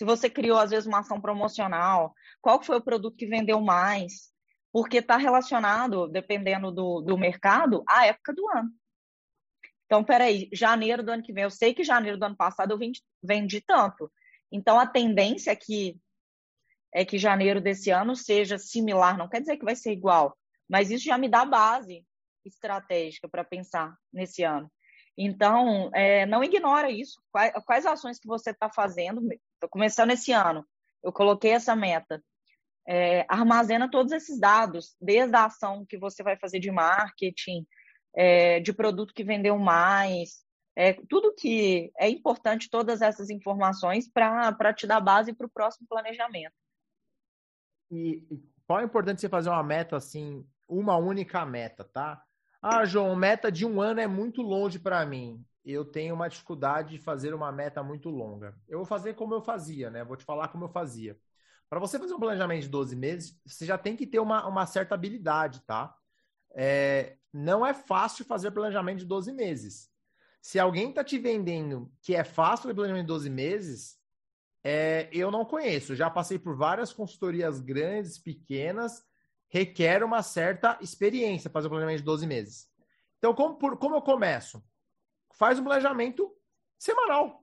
Se você criou, às vezes, uma ação promocional, qual foi o produto que vendeu mais? Porque está relacionado, dependendo do, do mercado, à época do ano. Então, peraí, janeiro do ano que vem, eu sei que janeiro do ano passado eu vendi, vendi tanto. Então, a tendência é que, é que janeiro desse ano seja similar, não quer dizer que vai ser igual, mas isso já me dá base estratégica para pensar nesse ano. Então, é, não ignora isso. Quais, quais ações que você está fazendo? Estou começando esse ano. Eu coloquei essa meta. É, armazena todos esses dados, desde a ação que você vai fazer de marketing, é, de produto que vendeu mais, é, tudo que é importante, todas essas informações para te dar base para o próximo planejamento. E qual é importante você fazer uma meta assim, uma única meta, tá? Ah, João, meta de um ano é muito longe para mim. Eu tenho uma dificuldade de fazer uma meta muito longa. Eu vou fazer como eu fazia, né? Vou te falar como eu fazia. Para você fazer um planejamento de 12 meses, você já tem que ter uma, uma certa habilidade, tá? É, não é fácil fazer planejamento de 12 meses. Se alguém está te vendendo que é fácil fazer planejamento de 12 meses, é, eu não conheço. Já passei por várias consultorias grandes, pequenas, requer uma certa experiência fazer o planejamento de 12 meses. Então, como, por, como eu começo? Faz um planejamento semanal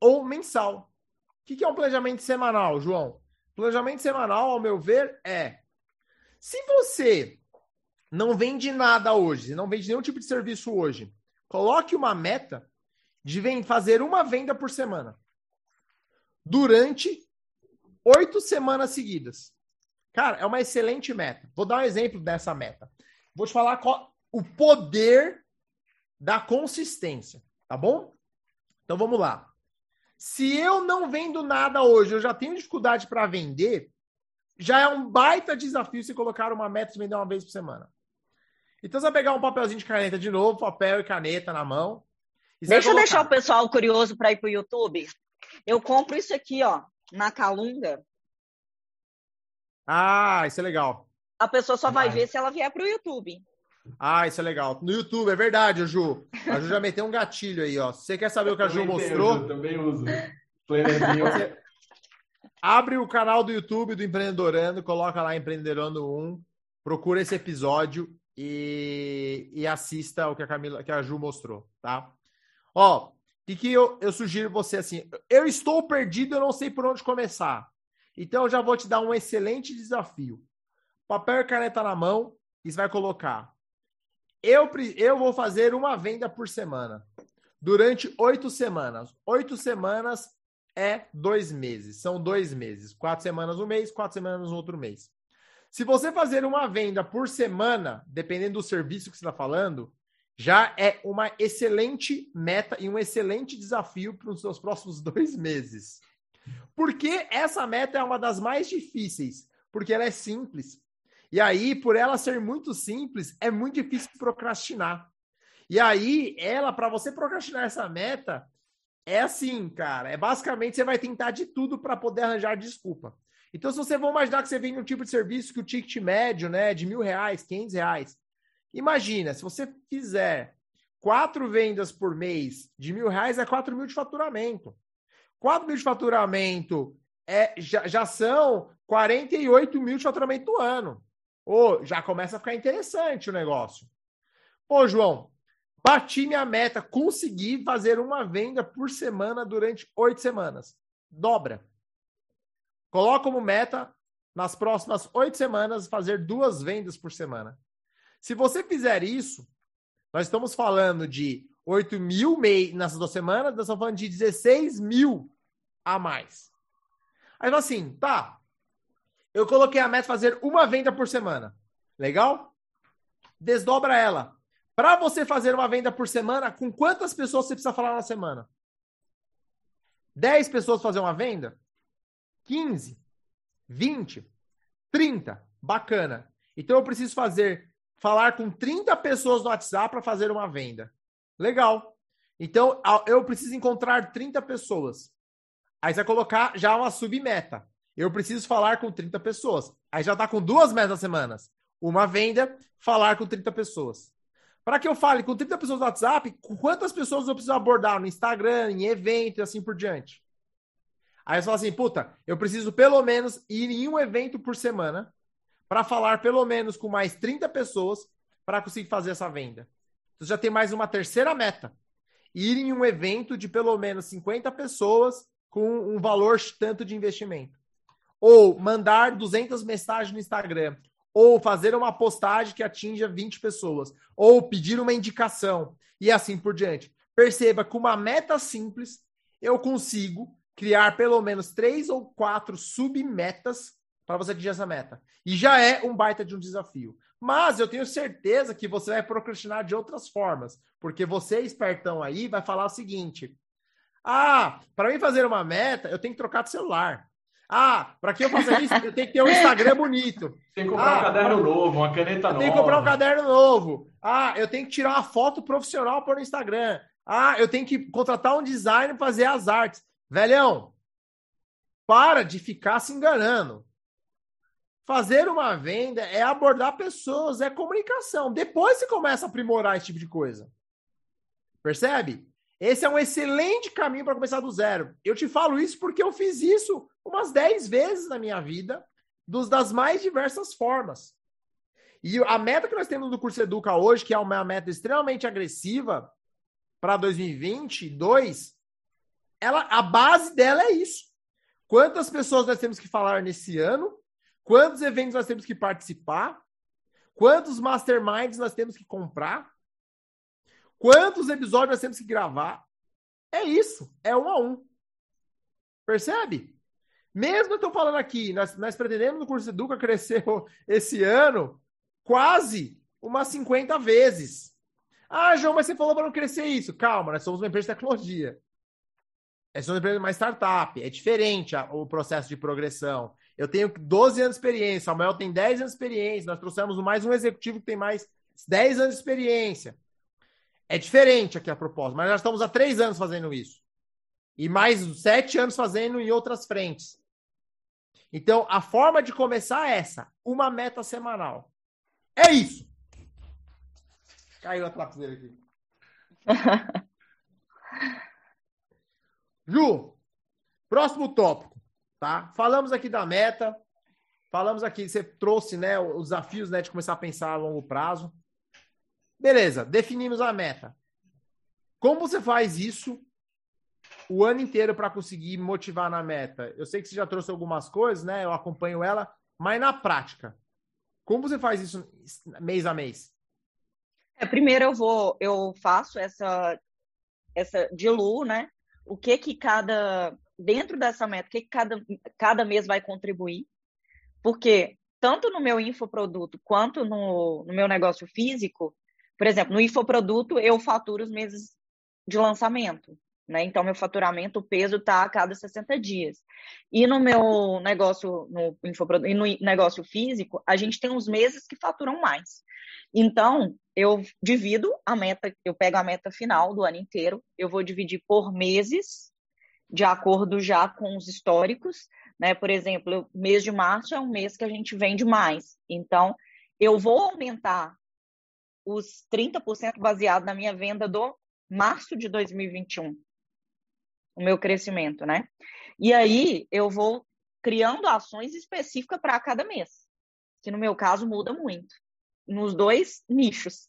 ou mensal. O que, é um planejamento semanal, João? Planejamento semanal, ao meu ver, é se você não vende nada hoje, não vende nenhum tipo de serviço hoje, coloque uma meta de fazer uma venda por semana durante oito semanas seguidas. Cara, é uma excelente meta. Vou dar um exemplo dessa meta. Vou te falar qual, o poder da consistência, tá bom? Então vamos lá. Se eu não vendo nada hoje, eu já tenho dificuldade para vender, já é um baita desafio se colocar uma meta de vender uma vez por semana. Então você vai pegar um papelzinho de caneta de novo, papel e caneta na mão. Deixa eu deixar o pessoal curioso para ir para o YouTube. Eu compro isso aqui, ó, na Calunga. Ah, isso é legal. A pessoa só vai ver se ela vier para o YouTube. Ah, isso é legal. No YouTube, é verdade, Ju. A Ju já meteu um gatilho aí, ó. Se você quer saber o que a Ju mostrou. Eu também uso. Você abre o canal do YouTube do Empreendedorando, coloca lá Empreendedorando 1, procura esse episódio e, e assista o que a Camila, que a Ju mostrou, tá? Ó, o que, que eu, eu sugiro você assim? Eu estou perdido, eu não sei por onde começar. Então eu já vou te dar um excelente desafio. Papel e caneta na mão, e você vai colocar eu, eu vou fazer uma venda por semana. Durante oito semanas. Oito semanas é dois meses. São dois meses. Quatro semanas um mês, quatro semanas outro mês. Se você fazer uma venda por semana, dependendo do serviço que você está falando, já é uma excelente meta e um excelente desafio para os seus próximos *laughs* dois meses. Porque essa meta é uma das mais difíceis? Porque ela é simples. E aí, por ela ser muito simples, é muito difícil procrastinar. E aí, ela, para você procrastinar essa meta, é assim, cara. É basicamente você vai tentar de tudo para poder arranjar desculpa. Então, se você for imaginar que você vem num tipo de serviço que o ticket médio, né, de mil reais, quinhentos reais, imagina, se você fizer quatro vendas por mês de mil reais, é quatro mil de faturamento. Quatro mil de faturamento é, já, já são 48 mil de faturamento do ano. Ô, já começa a ficar interessante o negócio. Pô, João, bati minha meta, consegui fazer uma venda por semana durante oito semanas. Dobra. Coloca como meta, nas próximas oito semanas, fazer duas vendas por semana. Se você fizer isso, nós estamos falando de 8 mil nessas duas semanas, nós estamos falando de 16 mil a mais. Aí assim, tá, eu coloquei a meta fazer uma venda por semana. Legal? Desdobra ela. Para você fazer uma venda por semana, com quantas pessoas você precisa falar na semana? 10 pessoas fazer uma venda? 15? 20? 30? Bacana. Então eu preciso fazer falar com 30 pessoas no WhatsApp para fazer uma venda. Legal. Então eu preciso encontrar 30 pessoas. Aí você vai colocar já uma submeta. Eu preciso falar com 30 pessoas. Aí já está com duas metas semanas. Uma venda, falar com 30 pessoas. Para que eu fale com 30 pessoas no WhatsApp, quantas pessoas eu preciso abordar no Instagram, em evento e assim por diante? Aí você fala assim, puta, eu preciso pelo menos ir em um evento por semana para falar pelo menos com mais 30 pessoas para conseguir fazer essa venda. Você já tem mais uma terceira meta. Ir em um evento de pelo menos 50 pessoas com um valor tanto de investimento ou mandar 200 mensagens no Instagram, ou fazer uma postagem que atinja 20 pessoas, ou pedir uma indicação, e assim por diante. Perceba que uma meta simples, eu consigo criar pelo menos três ou quatro submetas para você atingir essa meta. E já é um baita de um desafio. Mas eu tenho certeza que você vai procrastinar de outras formas, porque você, espertão aí, vai falar o seguinte: ah, para mim fazer uma meta, eu tenho que trocar de celular. Ah, para que eu faça isso, eu tenho que ter um Instagram bonito. Tem que comprar ah, um caderno novo, uma caneta nova. Tem que comprar um caderno novo. Ah, eu tenho que tirar uma foto profissional para o Instagram. Ah, eu tenho que contratar um designer para fazer as artes. Velhão, para de ficar se enganando. Fazer uma venda é abordar pessoas, é comunicação. Depois você começa a aprimorar esse tipo de coisa. Percebe? Esse é um excelente caminho para começar do zero. Eu te falo isso porque eu fiz isso umas 10 vezes na minha vida, dos, das mais diversas formas. E a meta que nós temos no curso Educa hoje, que é uma meta extremamente agressiva para 2022, ela, a base dela é isso. Quantas pessoas nós temos que falar nesse ano? Quantos eventos nós temos que participar? Quantos masterminds nós temos que comprar? Quantos episódios nós temos que gravar? É isso, é um a um. Percebe? Mesmo estou falando aqui, nós, nós pretendemos no curso Educa crescer *laughs* esse ano quase umas 50 vezes. Ah, João, mas você falou para não crescer isso. Calma, nós somos uma empresa de tecnologia. É só uma startup, é diferente o processo de progressão. Eu tenho 12 anos de experiência, o Samuel tem 10 anos de experiência, nós trouxemos mais um executivo que tem mais 10 anos de experiência. É diferente aqui a proposta, mas nós estamos há três anos fazendo isso. E mais sete anos fazendo em outras frentes. Então, a forma de começar é essa: uma meta semanal. É isso. Caiu a trapezeira aqui. *laughs* Ju, próximo tópico, tá? Falamos aqui da meta, falamos aqui, você trouxe, né, os desafios, né, de começar a pensar a longo prazo. Beleza, definimos a meta. Como você faz isso o ano inteiro para conseguir motivar na meta? Eu sei que você já trouxe algumas coisas, né? Eu acompanho ela, mas na prática, como você faz isso mês a mês? É, primeiro eu vou, eu faço essa, essa diluo, né? O que que cada dentro dessa meta, o que, que cada, cada mês vai contribuir? Porque tanto no meu infoproduto quanto no, no meu negócio físico, por exemplo, no infoproduto eu faturo os meses de lançamento, né? Então meu faturamento, o peso está a cada 60 dias. E no meu negócio, no e no negócio físico, a gente tem uns meses que faturam mais. Então, eu divido a meta, eu pego a meta final do ano inteiro, eu vou dividir por meses, de acordo já com os históricos, né? Por exemplo, o mês de março é um mês que a gente vende mais. Então, eu vou aumentar os 30% baseado na minha venda do março de 2021. O meu crescimento, né? E aí eu vou criando ações específicas para cada mês, que no meu caso muda muito nos dois nichos.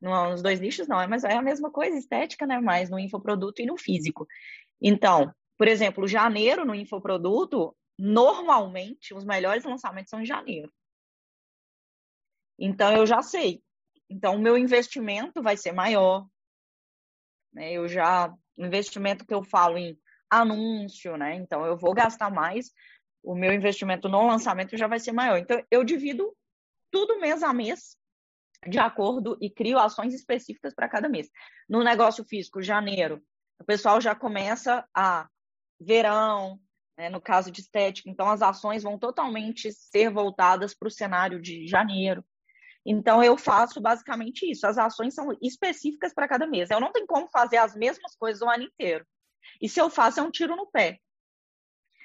Nos dois nichos não, mas é a mesma coisa, estética, né? Mas no infoproduto e no físico. Então, por exemplo, janeiro no infoproduto, normalmente os melhores lançamentos são em janeiro. Então eu já sei. Então o meu investimento vai ser maior. Né? Eu já investimento que eu falo em anúncio, né? Então eu vou gastar mais. O meu investimento no lançamento já vai ser maior. Então eu divido tudo mês a mês, de acordo e crio ações específicas para cada mês. No negócio físico, janeiro, o pessoal já começa a verão, né, no caso de estética, então as ações vão totalmente ser voltadas para o cenário de janeiro. Então eu faço basicamente isso. As ações são específicas para cada mês. Eu não tenho como fazer as mesmas coisas o ano inteiro. E se eu faço é um tiro no pé.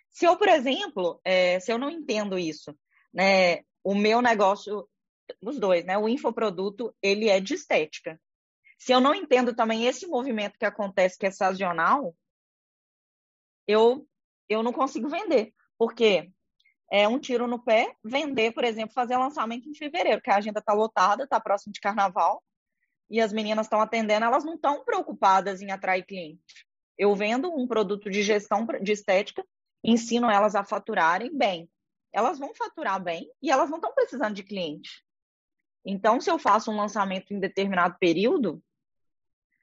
Se eu, por exemplo, é, se eu não entendo isso, né, o meu negócio, os dois, né? O infoproduto, ele é de estética. Se eu não entendo também esse movimento que acontece, que é sazonal, eu, eu não consigo vender. Porque é um tiro no pé vender, por exemplo, fazer lançamento em fevereiro, que a agenda está lotada, está próximo de carnaval, e as meninas estão atendendo, elas não estão preocupadas em atrair cliente. Eu vendo um produto de gestão de estética, ensino elas a faturarem bem elas vão faturar bem e elas não estão precisando de cliente. Então, se eu faço um lançamento em determinado período,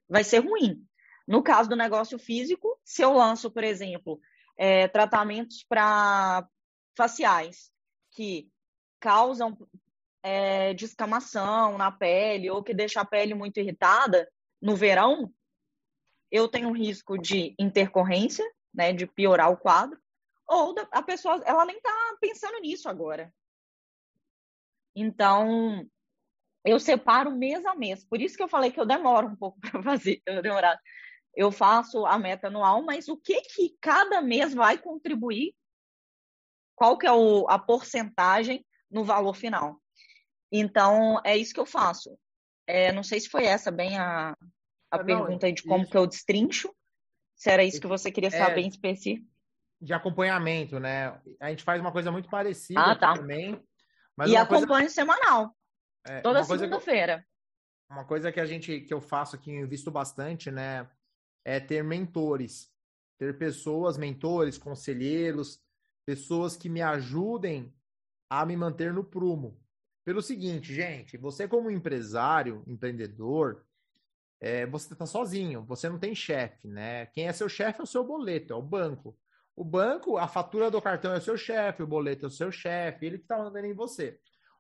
vai ser ruim. No caso do negócio físico, se eu lanço, por exemplo, é, tratamentos para faciais que causam é, descamação na pele ou que deixa a pele muito irritada no verão, eu tenho um risco de intercorrência, né, de piorar o quadro, ou a pessoa ela nem está pensando nisso agora. Então, eu separo mês a mês. Por isso que eu falei que eu demoro um pouco *laughs* para fazer, eu demorar. Eu faço a meta anual, mas o que que cada mês vai contribuir? Qual que é o, a porcentagem no valor final? Então, é isso que eu faço. É, não sei se foi essa bem a, a ah, pergunta não, de como isso. que eu destrincho. Se era isso que você queria saber é, em específico de acompanhamento, né? A gente faz uma coisa muito parecida ah, tá. também. e acompanho coisa... semanal. É, toda segunda-feira. Uma coisa que a gente que eu faço aqui, invisto bastante, né? É ter mentores. Ter pessoas, mentores, conselheiros, pessoas que me ajudem a me manter no prumo. Pelo seguinte, gente, você como empresário, empreendedor, é, você está sozinho, você não tem chefe, né? Quem é seu chefe é o seu boleto, é o banco. O banco, a fatura do cartão é o seu chefe, o boleto é o seu chefe, ele que está mandando em você.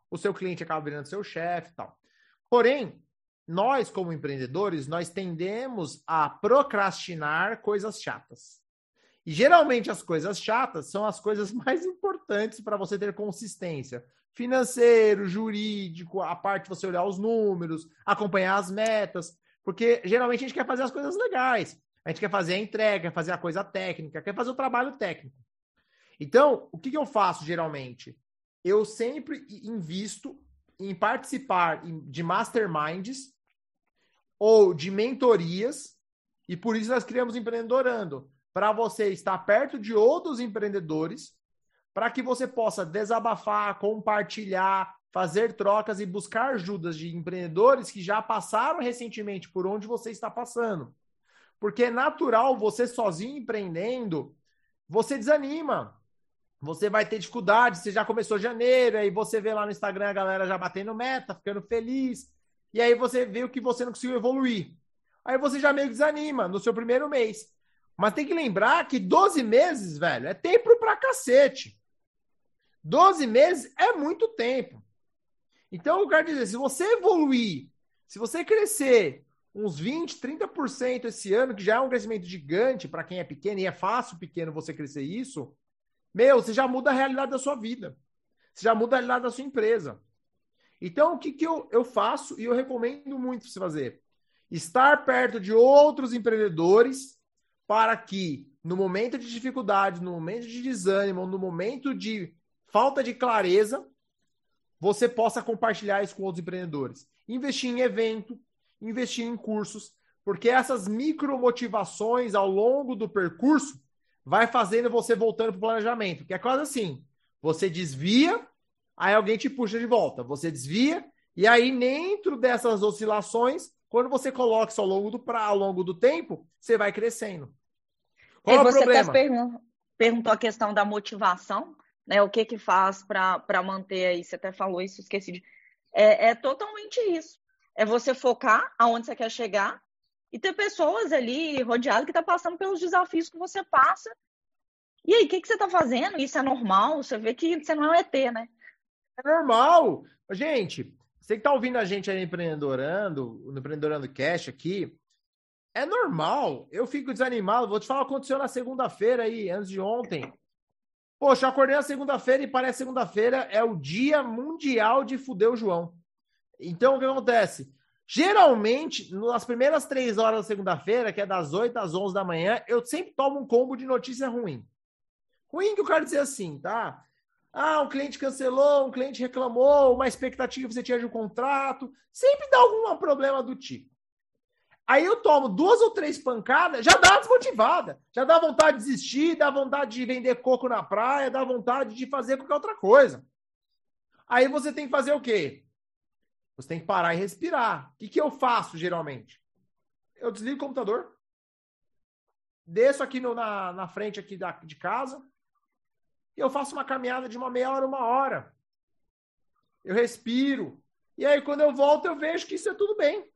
O seu cliente acaba virando seu chefe e tal. Porém, nós, como empreendedores, nós tendemos a procrastinar coisas chatas. E geralmente as coisas chatas são as coisas *laughs* mais importantes para você ter consistência. Financeiro, jurídico, a parte de você olhar os números, acompanhar as metas, porque geralmente a gente quer fazer as coisas legais. A gente quer fazer a entrega, quer fazer a coisa técnica, quer fazer o trabalho técnico. Então, o que, que eu faço geralmente? Eu sempre invisto em participar de masterminds ou de mentorias, e por isso nós criamos Empreendedorando, para você estar perto de outros empreendedores, para que você possa desabafar, compartilhar, fazer trocas e buscar ajudas de empreendedores que já passaram recentemente por onde você está passando. Porque é natural você sozinho empreendendo, você desanima. Você vai ter dificuldade, você já começou janeiro, aí você vê lá no Instagram a galera já batendo meta, ficando feliz, e aí você vê o que você não conseguiu evoluir. Aí você já meio desanima no seu primeiro mês. Mas tem que lembrar que 12 meses, velho, é tempo pra cacete. 12 meses é muito tempo. Então, eu quero dizer, se você evoluir, se você crescer uns 20, 30% esse ano, que já é um crescimento gigante para quem é pequeno, e é fácil pequeno você crescer isso, meu, você já muda a realidade da sua vida. Você já muda a realidade da sua empresa. Então, o que, que eu, eu faço e eu recomendo muito você fazer? Estar perto de outros empreendedores para que, no momento de dificuldade, no momento de desânimo, no momento de falta de clareza, você possa compartilhar isso com outros empreendedores. Investir em evento, investir em cursos, porque essas micromotivações ao longo do percurso vai fazendo você voltando para o planejamento, que é quase assim, você desvia, aí alguém te puxa de volta, você desvia, e aí dentro dessas oscilações, quando você coloca isso ao longo do pra, ao longo do tempo, você vai crescendo. Qual é o problema? Pergun perguntou a questão da motivação, né? O que que faz para manter aí? Você até falou isso, esqueci de. É, é totalmente isso. É você focar aonde você quer chegar e ter pessoas ali rodeadas que estão tá passando pelos desafios que você passa. E aí, o que, que você está fazendo? Isso é normal? Você vê que você não é ET, né? É normal. Gente, você que está ouvindo a gente aí empreendedorando, no Empreendedorando Cash aqui, é normal. Eu fico desanimado. Vou te falar o que aconteceu na segunda-feira aí, antes de ontem. Poxa, eu acordei na segunda-feira e parece segunda-feira é o dia mundial de fuder o João. Então, o que acontece? Geralmente, nas primeiras três horas da segunda-feira, que é das 8 às 11 da manhã, eu sempre tomo um combo de notícia ruim. Ruim que eu quero dizer assim, tá? Ah, um cliente cancelou, um cliente reclamou, uma expectativa que você tinha de um contrato. Sempre dá algum problema do tipo. Aí eu tomo duas ou três pancadas, já dá desmotivada. Já dá vontade de desistir, dá vontade de vender coco na praia, dá vontade de fazer qualquer outra coisa. Aí você tem que fazer o quê? Você tem que parar e respirar. O que, que eu faço geralmente? Eu desligo o computador, desço aqui no, na, na frente aqui da, de casa e eu faço uma caminhada de uma meia hora, uma hora. Eu respiro. E aí, quando eu volto, eu vejo que isso é tudo bem.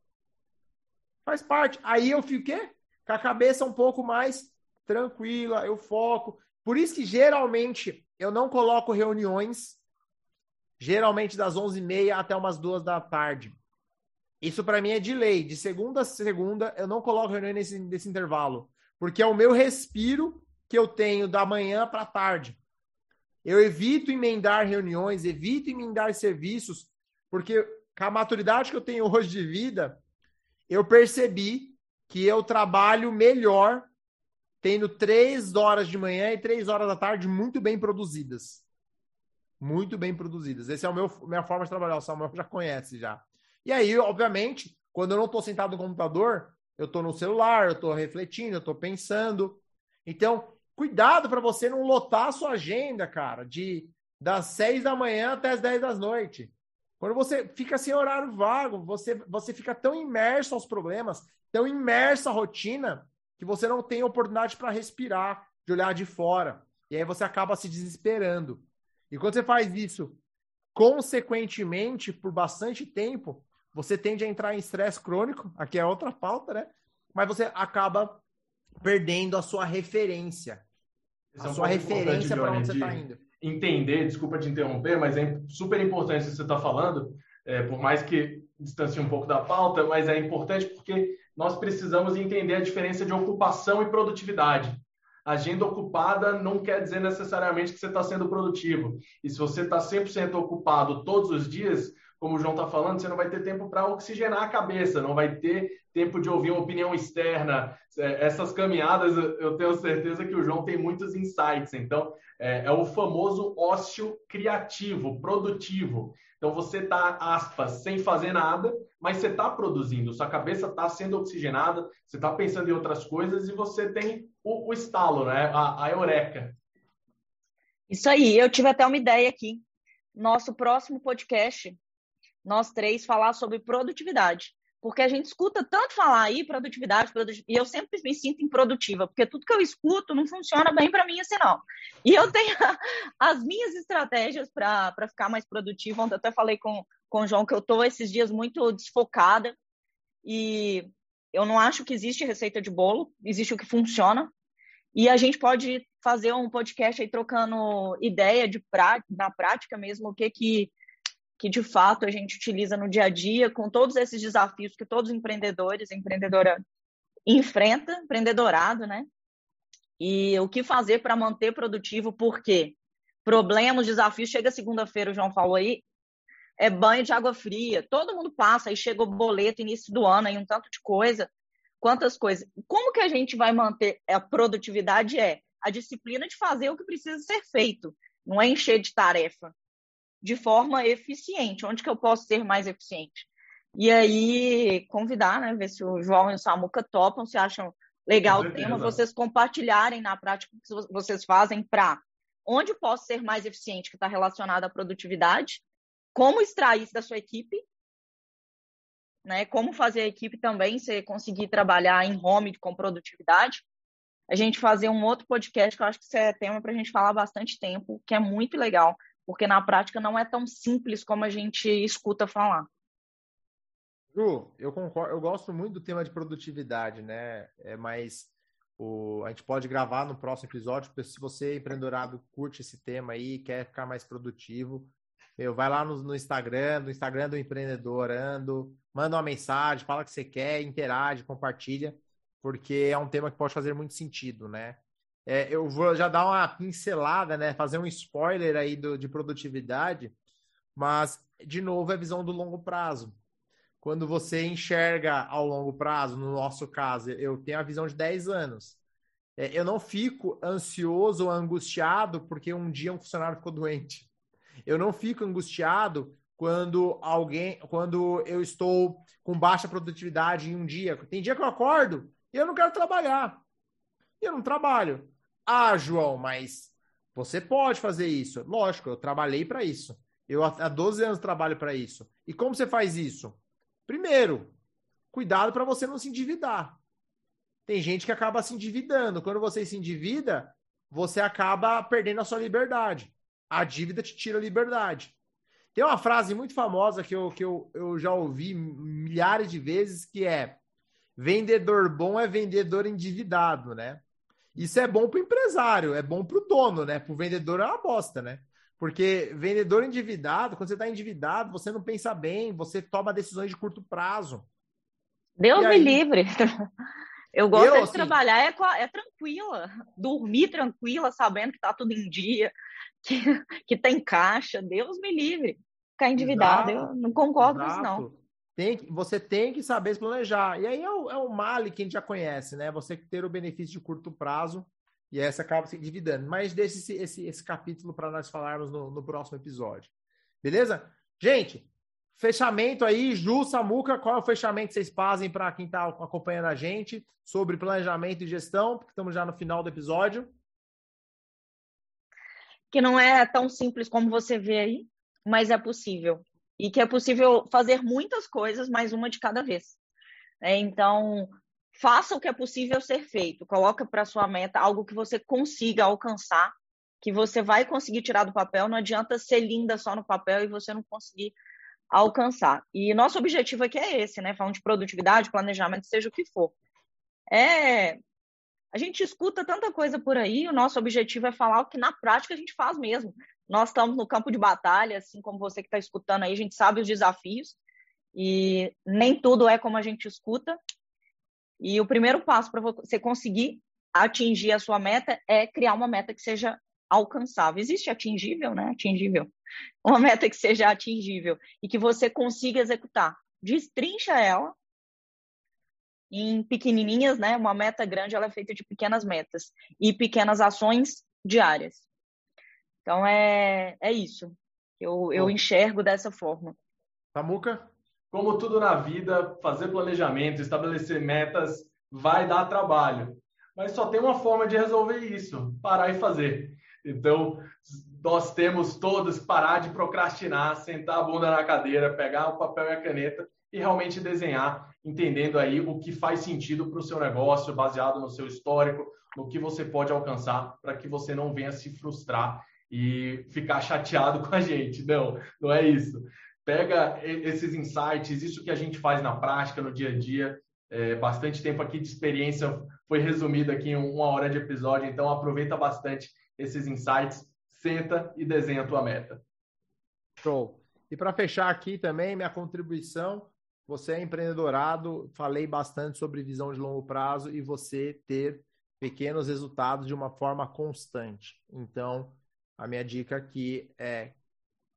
Faz parte. Aí eu fico quê? Com a cabeça um pouco mais tranquila, eu foco. Por isso que geralmente eu não coloco reuniões, geralmente das 11h30 até umas 2 da tarde. Isso para mim é de lei. De segunda a segunda, eu não coloco reunião nesse, nesse intervalo. Porque é o meu respiro que eu tenho da manhã para tarde. Eu evito emendar reuniões, evito emendar serviços, porque com a maturidade que eu tenho hoje de vida, eu percebi que eu trabalho melhor tendo três horas de manhã e três horas da tarde muito bem produzidas. Muito bem produzidas. Essa é a minha forma de trabalhar. O Samuel já conhece já. E aí, obviamente, quando eu não estou sentado no computador, eu estou no celular, eu estou refletindo, eu estou pensando. Então, cuidado para você não lotar a sua agenda, cara, de das seis da manhã até as dez da noite. Quando você fica sem horário vago, você, você fica tão imerso aos problemas, tão imerso à rotina, que você não tem oportunidade para respirar, de olhar de fora. E aí você acaba se desesperando. E quando você faz isso consequentemente por bastante tempo, você tende a entrar em estresse crônico, aqui é outra pauta, né? Mas você acaba perdendo a sua referência. a é um sua referência para onde você está indo entender, desculpa te interromper, mas é super importante o que você está falando, é, por mais que distancie um pouco da pauta, mas é importante porque nós precisamos entender a diferença de ocupação e produtividade. agenda ocupada não quer dizer necessariamente que você está sendo produtivo. E se você está 100% ocupado todos os dias, como o João está falando, você não vai ter tempo para oxigenar a cabeça, não vai ter tempo de ouvir uma opinião externa. É, essas caminhadas, eu tenho certeza que o João tem muitos insights. Então, é, é o famoso ócio criativo, produtivo. Então, você está, aspas, sem fazer nada, mas você está produzindo. Sua cabeça está sendo oxigenada, você está pensando em outras coisas e você tem o, o estalo, né? a, a eureka. Isso aí, eu tive até uma ideia aqui. Nosso próximo podcast nós três falar sobre produtividade. Porque a gente escuta tanto falar aí produtividade, produtividade, e eu sempre me sinto improdutiva, porque tudo que eu escuto não funciona bem para mim assim, não. E eu tenho *laughs* as minhas estratégias para ficar mais produtiva. Ontem eu até falei com, com o João que eu estou esses dias muito desfocada e eu não acho que existe receita de bolo, existe o que funciona. E a gente pode fazer um podcast aí trocando ideia de prá na prática mesmo, o que que que de fato a gente utiliza no dia a dia, com todos esses desafios que todos os empreendedores, empreendedora enfrenta, empreendedorado, né? E o que fazer para manter produtivo, por quê? Problemas, desafios, chega segunda-feira, o João falou aí, é banho de água fria, todo mundo passa, aí chega o boleto, início do ano, aí um tanto de coisa, quantas coisas. Como que a gente vai manter a produtividade? É a disciplina de fazer o que precisa ser feito, não é encher de tarefa de forma eficiente. Onde que eu posso ser mais eficiente? E aí, convidar, né? Ver se o João e o Samuca topam, se acham legal o tema, vocês compartilharem na prática o que vocês fazem para onde posso ser mais eficiente, que está relacionado à produtividade, como extrair isso da sua equipe, né? Como fazer a equipe também você conseguir trabalhar em home com produtividade. A gente fazer um outro podcast que eu acho que isso é tema para a gente falar bastante tempo, que é muito legal porque na prática não é tão simples como a gente escuta falar. Ju, eu concordo, eu gosto muito do tema de produtividade, né? É, mas o, a gente pode gravar no próximo episódio, porque se você, empreendedorado, curte esse tema aí, quer ficar mais produtivo, meu, vai lá no, no Instagram, no Instagram do empreendedorando, manda uma mensagem, fala o que você quer, interage, compartilha, porque é um tema que pode fazer muito sentido, né? É, eu vou já dar uma pincelada, né? Fazer um spoiler aí do, de produtividade, mas, de novo, é visão do longo prazo. Quando você enxerga ao longo prazo, no nosso caso, eu tenho a visão de 10 anos. É, eu não fico ansioso ou angustiado porque um dia um funcionário ficou doente. Eu não fico angustiado quando alguém, quando eu estou com baixa produtividade em um dia. Tem dia que eu acordo e eu não quero trabalhar. E eu não trabalho. Ah, João, mas você pode fazer isso. Lógico, eu trabalhei para isso. Eu há 12 anos trabalho para isso. E como você faz isso? Primeiro, cuidado para você não se endividar. Tem gente que acaba se endividando. Quando você se endivida, você acaba perdendo a sua liberdade. A dívida te tira a liberdade. Tem uma frase muito famosa que eu, que eu, eu já ouvi milhares de vezes que é vendedor bom é vendedor endividado, né? Isso é bom para o empresário, é bom para o dono, né? Para o vendedor é uma bosta, né? Porque vendedor endividado, quando você está endividado, você não pensa bem, você toma decisões de curto prazo. Deus me livre. *laughs* Eu gosto eu, de assim, trabalhar, é, é, tranquila, dormir tranquila, sabendo que está tudo em dia, *laughs* que, que tem caixa. Deus me livre. Ficar endividado, exato, eu não concordo exato. com isso, não. Tem, você tem que saber se planejar. E aí é o, é o male que a gente já conhece, né? Você ter o benefício de curto prazo e essa acaba se dividendo. Mas deixe esse, esse, esse capítulo para nós falarmos no, no próximo episódio. Beleza? Gente, fechamento aí, Ju, Samuca, qual é o fechamento que vocês fazem para quem está acompanhando a gente sobre planejamento e gestão? Porque estamos já no final do episódio. Que não é tão simples como você vê aí, mas é possível e que é possível fazer muitas coisas, mas uma de cada vez. É, então, faça o que é possível ser feito, coloca para sua meta algo que você consiga alcançar, que você vai conseguir tirar do papel, não adianta ser linda só no papel e você não conseguir alcançar. E nosso objetivo aqui é esse, né? Falando de produtividade, planejamento, seja o que for. É a gente escuta tanta coisa por aí, o nosso objetivo é falar o que na prática a gente faz mesmo. Nós estamos no campo de batalha, assim como você que está escutando aí, a gente sabe os desafios e nem tudo é como a gente escuta. E o primeiro passo para você conseguir atingir a sua meta é criar uma meta que seja alcançável. Existe atingível, né? Atingível. Uma meta que seja atingível e que você consiga executar. Destrincha ela em pequenininhas, né? Uma meta grande ela é feita de pequenas metas e pequenas ações diárias. Então é, é isso. Eu, eu enxergo dessa forma. Samuca? Como tudo na vida, fazer planejamento, estabelecer metas vai dar trabalho. Mas só tem uma forma de resolver isso: parar e fazer. Então, nós temos todos que parar de procrastinar, sentar a bunda na cadeira, pegar o papel e a caneta e realmente desenhar, entendendo aí o que faz sentido para o seu negócio, baseado no seu histórico, no que você pode alcançar, para que você não venha se frustrar e ficar chateado *laughs* com a gente. Não, não é isso. Pega esses insights, isso que a gente faz na prática, no dia a dia. É, bastante tempo aqui de experiência foi resumido aqui em uma hora de episódio, então aproveita bastante esses insights, senta e desenha a tua meta. Show. E para fechar aqui também, minha contribuição, você é empreendedorado, falei bastante sobre visão de longo prazo e você ter pequenos resultados de uma forma constante. Então, a minha dica aqui é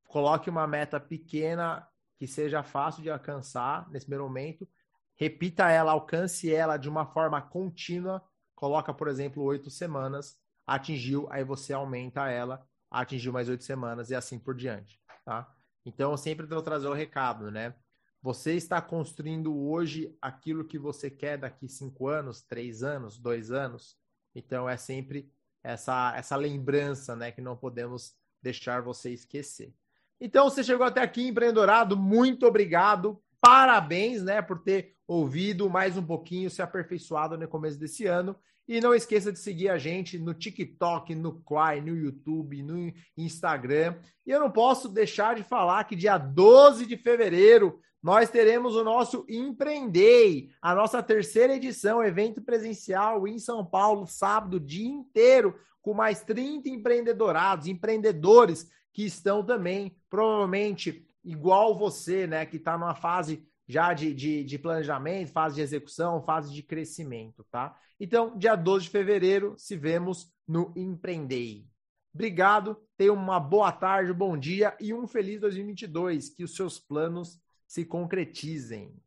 coloque uma meta pequena que seja fácil de alcançar nesse primeiro momento, repita ela, alcance ela de uma forma contínua, coloca, por exemplo, oito semanas, atingiu, aí você aumenta ela, atingiu mais oito semanas e assim por diante, tá? Então, eu sempre vou trazer o recado, né? Você está construindo hoje aquilo que você quer daqui cinco anos, três anos, dois anos. Então, é sempre essa, essa lembrança, né, que não podemos deixar você esquecer. Então, você chegou até aqui, empreendedorado, muito obrigado. Parabéns, né, por ter ouvido mais um pouquinho, se aperfeiçoado no começo desse ano. E não esqueça de seguir a gente no TikTok, no Quai, no YouTube, no Instagram. E eu não posso deixar de falar que dia 12 de fevereiro nós teremos o nosso Empreendei, a nossa terceira edição, evento presencial em São Paulo, sábado, dia inteiro, com mais 30 empreendedorados, empreendedores que estão também, provavelmente, igual você, né, que está numa fase já de, de, de, planejamento, fase de execução, fase de crescimento, tá? Então, dia 12 de fevereiro, se vemos no Empreendei. Obrigado, tenha uma boa tarde, bom dia e um feliz 2022. Que os seus planos se concretizem.